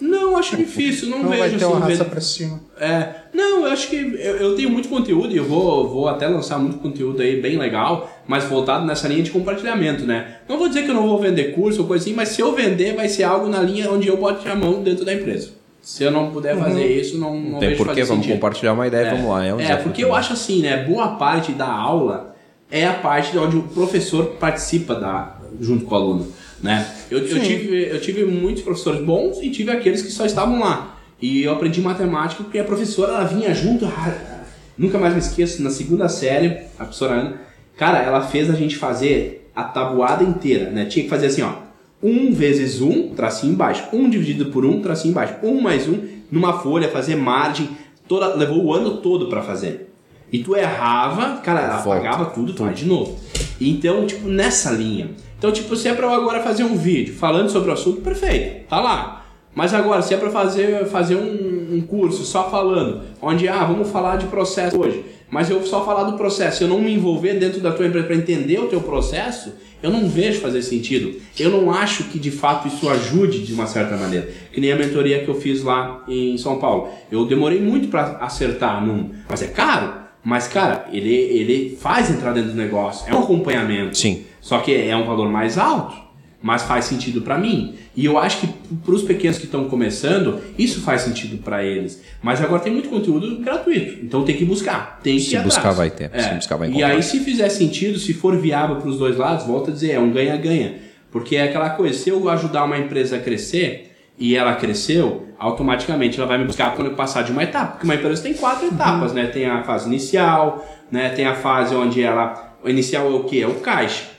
Não, acho difícil, não, Não vejo vai ter assim, uma raça vendo- pra cima. É, não, eu acho que eu, eu tenho muito conteúdo e eu vou, vou até lançar muito conteúdo aí bem legal, mas voltado nessa linha de compartilhamento, né? Não vou dizer que eu não vou vender curso ou coisa assim, mas se eu vender, vai ser algo na linha onde eu bote a mão dentro da empresa. Se eu não puder fazer isso, não, não Não tem porquê, fazer vamos sentido. compartilhar uma ideia, vamos lá. É, um É, porque eu acho assim, né? Boa parte da aula é a parte onde o professor participa da, junto com o aluno, né? Eu, eu, tive, eu tive muitos professores bons e tive aqueles que só estavam lá. E eu aprendi matemática porque a professora ela vinha junto. ah, nunca mais me esqueço, na segunda série, a professora Ana, cara, ela fez a gente fazer a tabuada inteira, né? Tinha que fazer assim, ó. 1 vezes 1, tracinho embaixo. 1 dividido por 1, tracinho embaixo. 1 mais 1, numa folha, fazer margem. Toda, levou o ano todo pra fazer. E tu errava, cara, ela Volta. apagava tudo, tu vai de novo. Então, tipo, nessa linha. Então, tipo, se é pra eu agora fazer um vídeo falando sobre o assunto, perfeito, tá lá. Mas agora, se é pra fazer, fazer um, um curso só falando, onde, ah, vamos falar de processo hoje, mas eu só falar do processo, eu não me envolver dentro da tua empresa para entender o teu processo, eu não vejo fazer sentido. Eu não acho que de fato isso ajude de uma certa maneira. Que nem a mentoria que eu fiz lá em São Paulo. Eu demorei muito para acertar num, mas é caro. Mas, cara, ele, ele faz entrar dentro do negócio. É um acompanhamento. Sim. Só que é um valor mais alto, mas faz sentido para mim. E eu acho que para os pequenos que estão começando, isso faz sentido para eles. Mas agora tem muito conteúdo gratuito, então tem que buscar. Tem que Se buscar vai ter, se buscar vai E encontrar. aí, se fizer sentido, se for viável para os dois lados, volta a dizer, é um ganha-ganha. Porque é aquela coisa, se eu ajudar uma empresa a crescer e ela cresceu, automaticamente ela vai me buscar quando eu passar de uma etapa. Porque uma empresa tem quatro etapas, né? Tem a fase inicial, né? Tem a fase onde ela. O inicial é o que? É o caixa.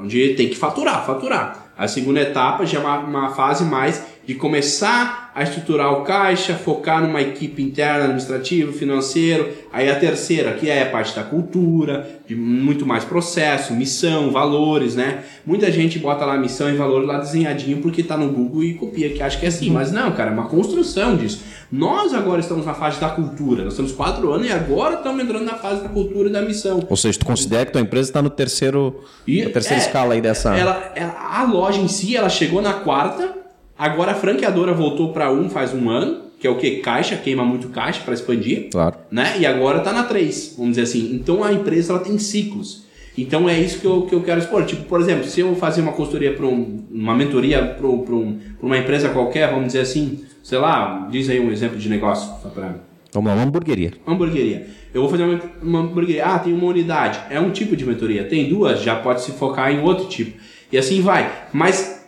Onde tem que faturar, faturar. A segunda etapa já é uma, uma fase mais de começar a estruturar o caixa, focar numa equipe interna, administrativo, financeiro. Aí a terceira, que é a parte da cultura, de muito mais processo, missão, valores, né? Muita gente bota lá missão e valores lá desenhadinho porque tá no Google e copia, que acha que é assim. Mas não, cara, é uma construção disso. Nós agora estamos na fase da cultura. Nós temos quatro anos e agora estamos entrando na fase da cultura e da missão. Ou seja, tu considera que tua empresa está no terceiro, E- na terceira é, escala aí dessa. Ela, ela- a loja em si, ela chegou na quarta, agora a franqueadora voltou para um faz um ano, que é o que? Caixa, queima muito caixa para expandir, Claro. né? E agora tá na três, vamos dizer assim. Então a empresa ela tem ciclos. Então é isso que eu, que eu quero expor. Tipo, por exemplo, se eu fazer uma consultoria para um, uma mentoria para um, uma empresa qualquer, vamos dizer assim, sei lá, diz aí um exemplo de negócio só pra Vamos lá, uma hamburgueria. Hamburgueria. Eu vou fazer uma, uma hamburgueria. Ah, tem uma unidade. É um tipo de mentoria. Tem duas, já pode se focar em outro tipo. E assim vai. Mas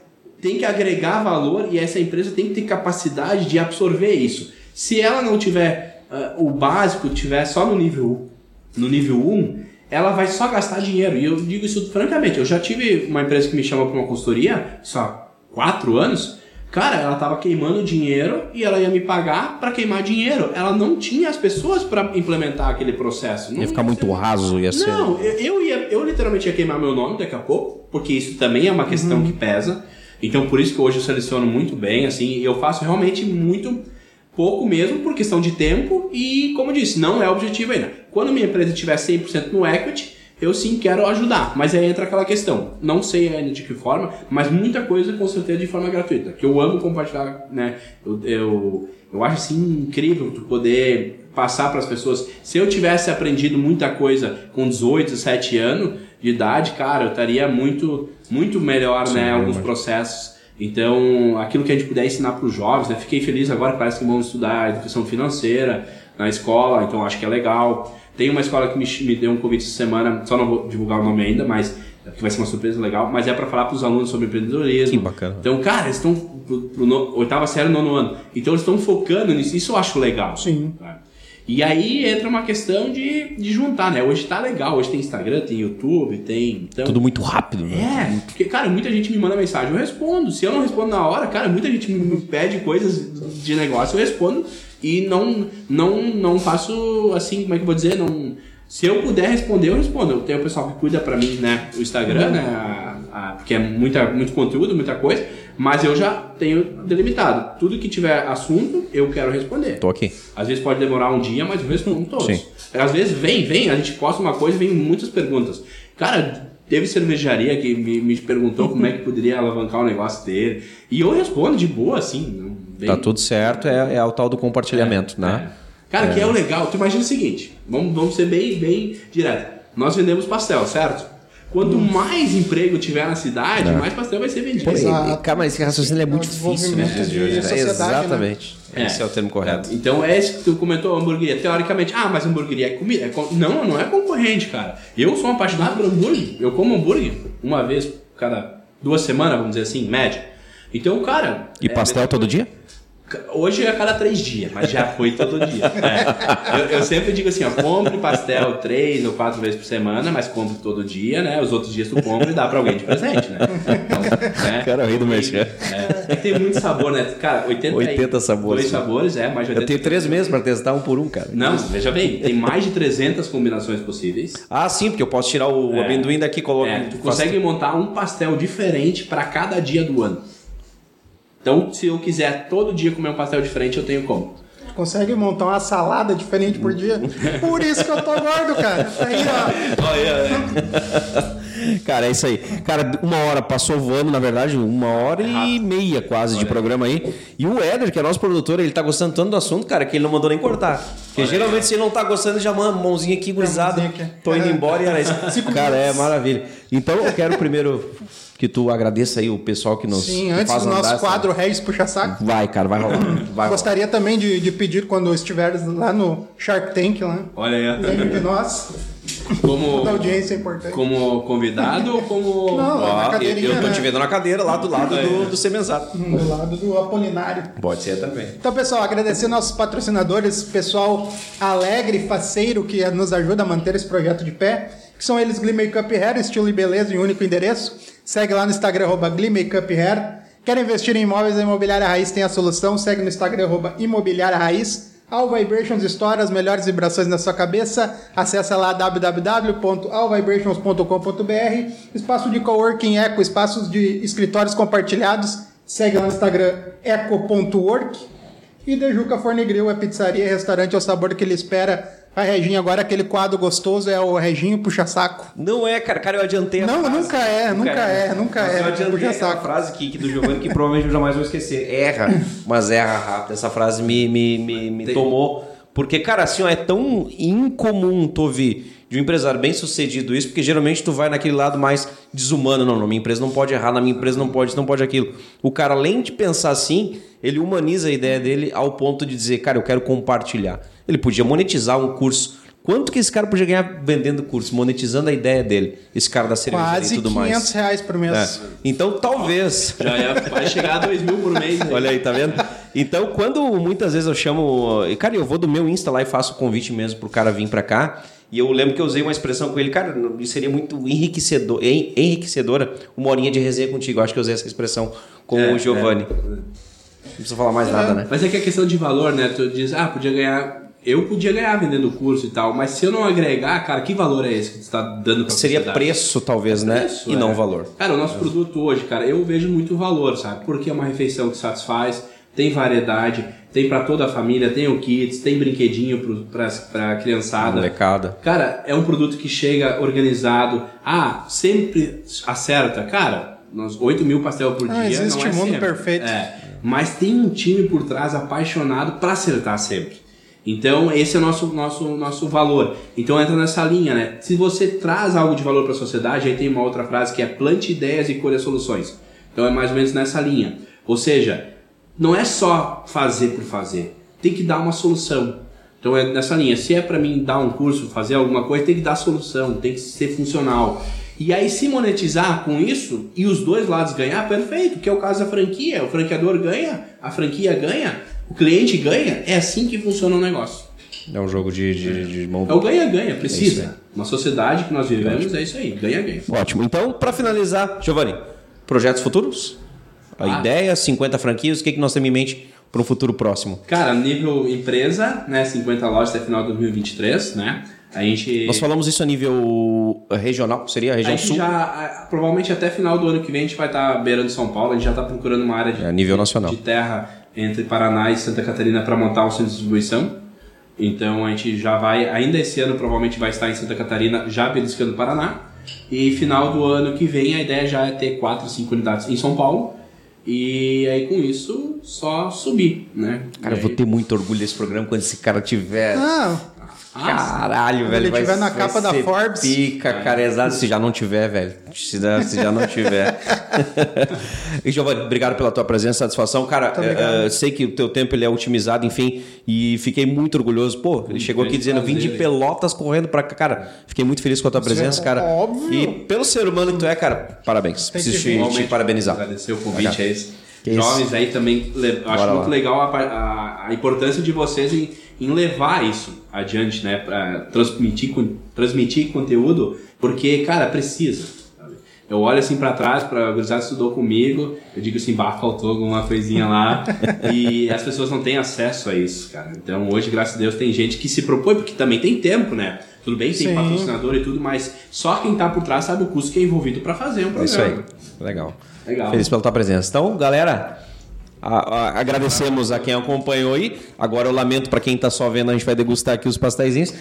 tem que agregar valor e essa empresa tem que ter capacidade de absorver isso. Se ela não tiver ah, o básico, tiver só no nível no nível 1, ela vai só gastar dinheiro. E eu digo isso francamente. Eu já tive uma empresa que me chamou para uma consultoria, só quatro anos. Cara, ela tava queimando dinheiro e ela ia me pagar para queimar dinheiro. Ela não tinha as pessoas para implementar aquele processo. Não Ia ficar muito raso, ia ser. não, eu, eu ia, eu literalmente ia queimar meu nome daqui a pouco, porque isso também é uma questão que pesa. Então por isso que hoje eu seleciono muito bem, assim, eu faço realmente muito pouco mesmo por questão de tempo e, como eu disse, não é objetivo ainda. Quando minha empresa tiver 100% no equity, eu sim quero ajudar, mas aí entra aquela questão. Não sei ainda de que forma, mas muita coisa com certeza de forma gratuita, que eu amo compartilhar, né? Eu, eu, eu acho assim incrível tu poder passar para as pessoas. Se eu tivesse aprendido muita coisa com 18, 17 anos de idade, cara, eu estaria muito muito melhor, Sim, né, alguns processos. Então, aquilo que a gente puder ensinar para os jovens, né? Fiquei feliz agora, parece que vão estudar educação financeira na escola, então acho que é legal. Tem uma escola que me, me deu um convite essa semana, só não vou divulgar o nome ainda, mas que vai ser uma surpresa legal, mas é para falar para os alunos sobre empreendedorismo. Que bacana. Então, cara, eles estão pro, pro no, oitava série, nono ano. Então, eles estão focando nisso. Isso eu acho legal. Sim. E aí entra uma questão de, de juntar, né? Hoje tá legal, hoje tem Instagram, tem YouTube, tem. Então, Tudo muito rápido, né? é, porque, cara, muita gente me manda mensagem, eu respondo. Se eu não respondo na hora, cara, muita gente me- pede coisas de negócio, eu respondo e não, não, não faço assim, como é que eu vou dizer? Não, se eu puder responder, eu respondo. Eu tenho o pessoal que cuida pra mim, né? O Instagram, né? a- a- porque é muita, muito conteúdo, muita coisa, mas eu já tenho delimitado. Tudo que tiver assunto, eu quero responder. Tô aqui. Às vezes pode demorar um dia, mas eu respondo todos. Sim. Às vezes vem, vem, a gente posta uma coisa e vem muitas perguntas. Cara, teve cervejaria que me, me perguntou como é que poderia alavancar o negócio dele. E eu respondo de boa, assim. bem- Tá tudo certo, é, é o tal do compartilhamento, né? É. Cara, que é o legal. Tu imagina o seguinte, vamos, vamos ser bem, bem direto. Nós vendemos pastel, certo? Quanto mais emprego tiver na cidade, mais pastel vai ser vendido. Pô, e- Exato. e, cara, mas esse raciocínio é muito É difícil, né? de hoje, de né? sociedade, né? Exatamente. Esse é o termo correto. Então é isso que tu comentou, hamburgueria. Teoricamente, ah, mas hamburgueria é comida. É con- Não, não é concorrente, cara. Eu sou um apaixonado por hambúrguer. Eu como hambúrguer uma vez cada duas semanas, vamos dizer assim, média. Então, cara. E é- pastel todo dia? Hoje é a cada três dias, mas já foi todo dia. É. Eu, eu sempre digo assim, ó, compre pastel três ou quatro vezes por semana, mas compre todo dia, né? Os outros dias tu compra e dá pra alguém de presente, né? Então, né? Cara, rei do mexer. É, é que tem muito sabor, né? Cara, 80, 80 e- sabores. Dois sabores, é, mais de 80. Eu tenho três meses pra testar um por um, cara. Não, veja bem, tem mais de 300 combinações possíveis. Ah, sim, porque eu posso tirar o É. amendoim daqui e colocar. É, tu consegue montar um pastel diferente para cada dia do ano. Então, se eu quiser todo dia comer um pastel diferente, eu tenho como. Consegue montar uma salada diferente por dia? Por isso que eu tô gordo, cara. Aí, ó. Cara, é isso aí. Cara, uma hora passou voando, na verdade, uma hora e meia quase de programa aí. E o Éder, que é nosso produtor, ele tá gostando tanto do assunto, cara, que ele não mandou nem cortar. Porque geralmente, se ele não tá gostando, ele já manda mãozinha aqui, gurizada. Tô indo embora e era isso. Cara, é maravilha. Então eu quero primeiro que tu agradeça aí o pessoal que nos Sim, que antes faz do nosso andar essa- quadro Regis Puxa Saco. Vai, cara, vai rolar. Vai rolar. Gostaria também de, de pedir quando estiveres lá no Shark Tank, lá. Olha aí. De nós. Como, Toda audiência é importante. como convidado ou como. Não, na eu, eu tô né? te vendo na cadeira lá do lado do, do Semenzato. Do lado do Apolinário. Pode ser também. Então, pessoal, agradecer nossos patrocinadores, pessoal alegre e faceiro que nos ajuda a manter esse projeto de pé, que são eles Glee Makeup Hair, estilo e beleza em um único endereço. Segue lá no Instagram, arroba Hair. Quer investir em imóveis? A Imobiliária Raiz tem a solução. Segue no Instagram, arroba Imobiliária Raiz. All Vibrations Store, as melhores vibrações na sua cabeça. Acesse lá www.allvibrations.com.br. Espaço de coworking Eco, espaços de escritórios compartilhados. Segue lá no Instagram eco.work. E Dejuca Fornegril é pizzaria e restaurante, é o sabor que ele espera. A Reginha agora, aquele quadro gostoso, é o Reginho Puxa-Saco. Não é, cara, cara, eu adiantei a Não, frase. nunca é, nunca é, nunca Mas é. Eu adiantei saco. frase que, que do Giovanni que provavelmente eu jamais vou esquecer. Erra, mas erra rápido. Essa frase me, me, me, me tomou. Porque, cara, assim, ó, é tão incomum tu ouvir de um empresário bem sucedido isso, porque geralmente tu vai naquele lado mais desumano. Não, não, minha empresa não pode errar, na minha empresa não pode isso, não pode aquilo. O cara, além de pensar assim, ele humaniza a ideia dele ao ponto de dizer, cara, eu quero compartilhar. Ele podia monetizar um curso. Quanto que esse cara podia ganhar vendendo curso, monetizando a ideia dele? Esse cara da Quase e tudo 500 mais. reais por mês. É. Então, talvez. Já é, vai chegar a 2 mil por mês. né? Olha aí, tá vendo? Então, quando muitas vezes eu chamo. e, Cara, eu vou do meu Insta lá e faço o convite mesmo pro cara vir pra cá. E eu lembro que eu usei uma expressão com ele, cara, seria muito enriquecedor, en- enriquecedora uma horinha de resenha contigo. Eu acho que eu usei essa expressão com É, o Giovanni. Não precisa falar mais nada, né? Mas é que a questão de valor, né? Tu diz, ah, podia ganhar. Eu podia ganhar vendendo curso e tal, mas se eu não agregar, cara, que valor é esse que tu está dando pra Seria sociedade? preço, talvez, né? Preço, e é. não valor. Cara, o nosso produto hoje, cara, eu vejo muito valor, sabe? Porque é uma refeição que satisfaz, tem variedade, tem pra toda a família, tem o kits, tem brinquedinho pra, pra criançada. Molecada. Cara, é um produto que chega organizado. Ah, sempre acerta. Cara, nós 8 mil pastel por Não dia. existe não é mundo sempre. perfeito. É, mas tem um time por trás apaixonado pra acertar sempre. Então, esse é o nosso, nosso, nosso valor. Então, entra nessa linha, né? Se você traz algo de valor para a sociedade, aí tem uma outra frase que é plante ideias e colha soluções. Então, é mais ou menos nessa linha. Ou seja, não é só fazer por fazer. Tem que dar uma solução. Então, é nessa linha. Se é para mim dar um curso, fazer alguma coisa, tem que dar solução, tem que ser funcional. E aí, se monetizar com isso e os dois lados ganhar, perfeito, que é o caso da franquia. O franqueador ganha, a franquia ganha, o cliente ganha. É assim que funciona o negócio. É um jogo de, de, de mão É o ganha-ganha, É precisa. Uma sociedade que nós vivemos é isso aí, ganha-ganha. Ótimo. Então, para finalizar, Giovanni, projetos futuros? A Ah. ideia, 50 franquias, o que, que nós temos em mente para um futuro próximo? Cara, nível empresa, né? 50 lojas até final de 2023, né? A gente. Nós falamos isso a nível regional, seria a a região gente sul? já, a- provavelmente até final do ano que vem, a gente vai estar beirando São Paulo. A gente já está procurando uma área de, É, a nível nacional. de terra entre Paraná e Santa Catarina para montar um centro de distribuição. Então a gente já vai, ainda esse ano provavelmente vai estar em Santa Catarina, já beliscando Paraná. E final do ano que vem a ideia já é ter 4, 5 unidades em São Paulo. E aí com isso só subir, né? Cara, E eu vou aí- ter muito orgulho desse programa quando esse cara tiver. Ah, Caralho, Quando velho. ele vai- tiver na vai capa da Forbes. Pica, cara, exato. Se já não tiver, velho. Se, já- se já não tiver. e, Giovanni, obrigado pela tua presença, satisfação. Cara, eh, sei que o teu tempo ele é otimizado, enfim, e fiquei muito orgulhoso. Pô, ele chegou aqui dizendo, vim de Pelotas correndo pra cá. Cara, fiquei muito feliz com a tua presença, cara. óbvio. E pelo ser humano que tu é, cara, parabéns. Preciso te, te parabenizar. Agradecer o convite, é isso. Que Jovens isso. aí também, eu acho Bora muito lá. legal a, a- a importância de vocês em, em levar isso adiante, né? Pra transmitir, transmitir conteúdo, porque, cara, precisa. Eu olho assim pra trás, pra gurizada que estudou comigo, eu digo assim, bah, faltou alguma coisinha lá, e as pessoas não têm acesso a isso, cara. Então hoje, graças a Deus, tem gente que se propõe, porque também tem tempo, né? Tudo bem, tem Sim. patrocinador e tudo, mas só quem tá por trás sabe o custo que é envolvido pra fazer um É isso programa. aí. Legal. Legal. Feliz pela tua presença. Então, galera, a- a- agradecemos a quem acompanhou aí. Agora eu lamento para quem tá só vendo, a gente vai degustar aqui os pastéisinhos.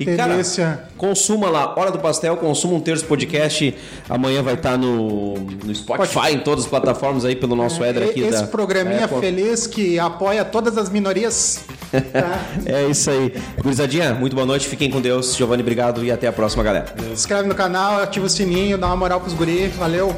E, Delícia. cara, consuma lá, Hora do Pastel, consuma um terço podcast. Amanhã vai estar no, no Spotify, em todas as plataformas aí pelo nosso Éder aqui É, Esse da. programinha Apple. feliz que apoia todas as minorias. tá? É isso aí. Gurizadinha, muito boa noite, fiquem com Deus. Giovanni, obrigado e até a próxima, galera. Se inscreve no canal, ativa o sininho, dá uma moral pros guri. Valeu!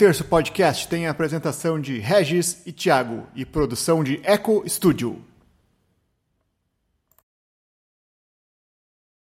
Terço Podcast tem a apresentação de Regis e Thiago e produção de Eco Studio.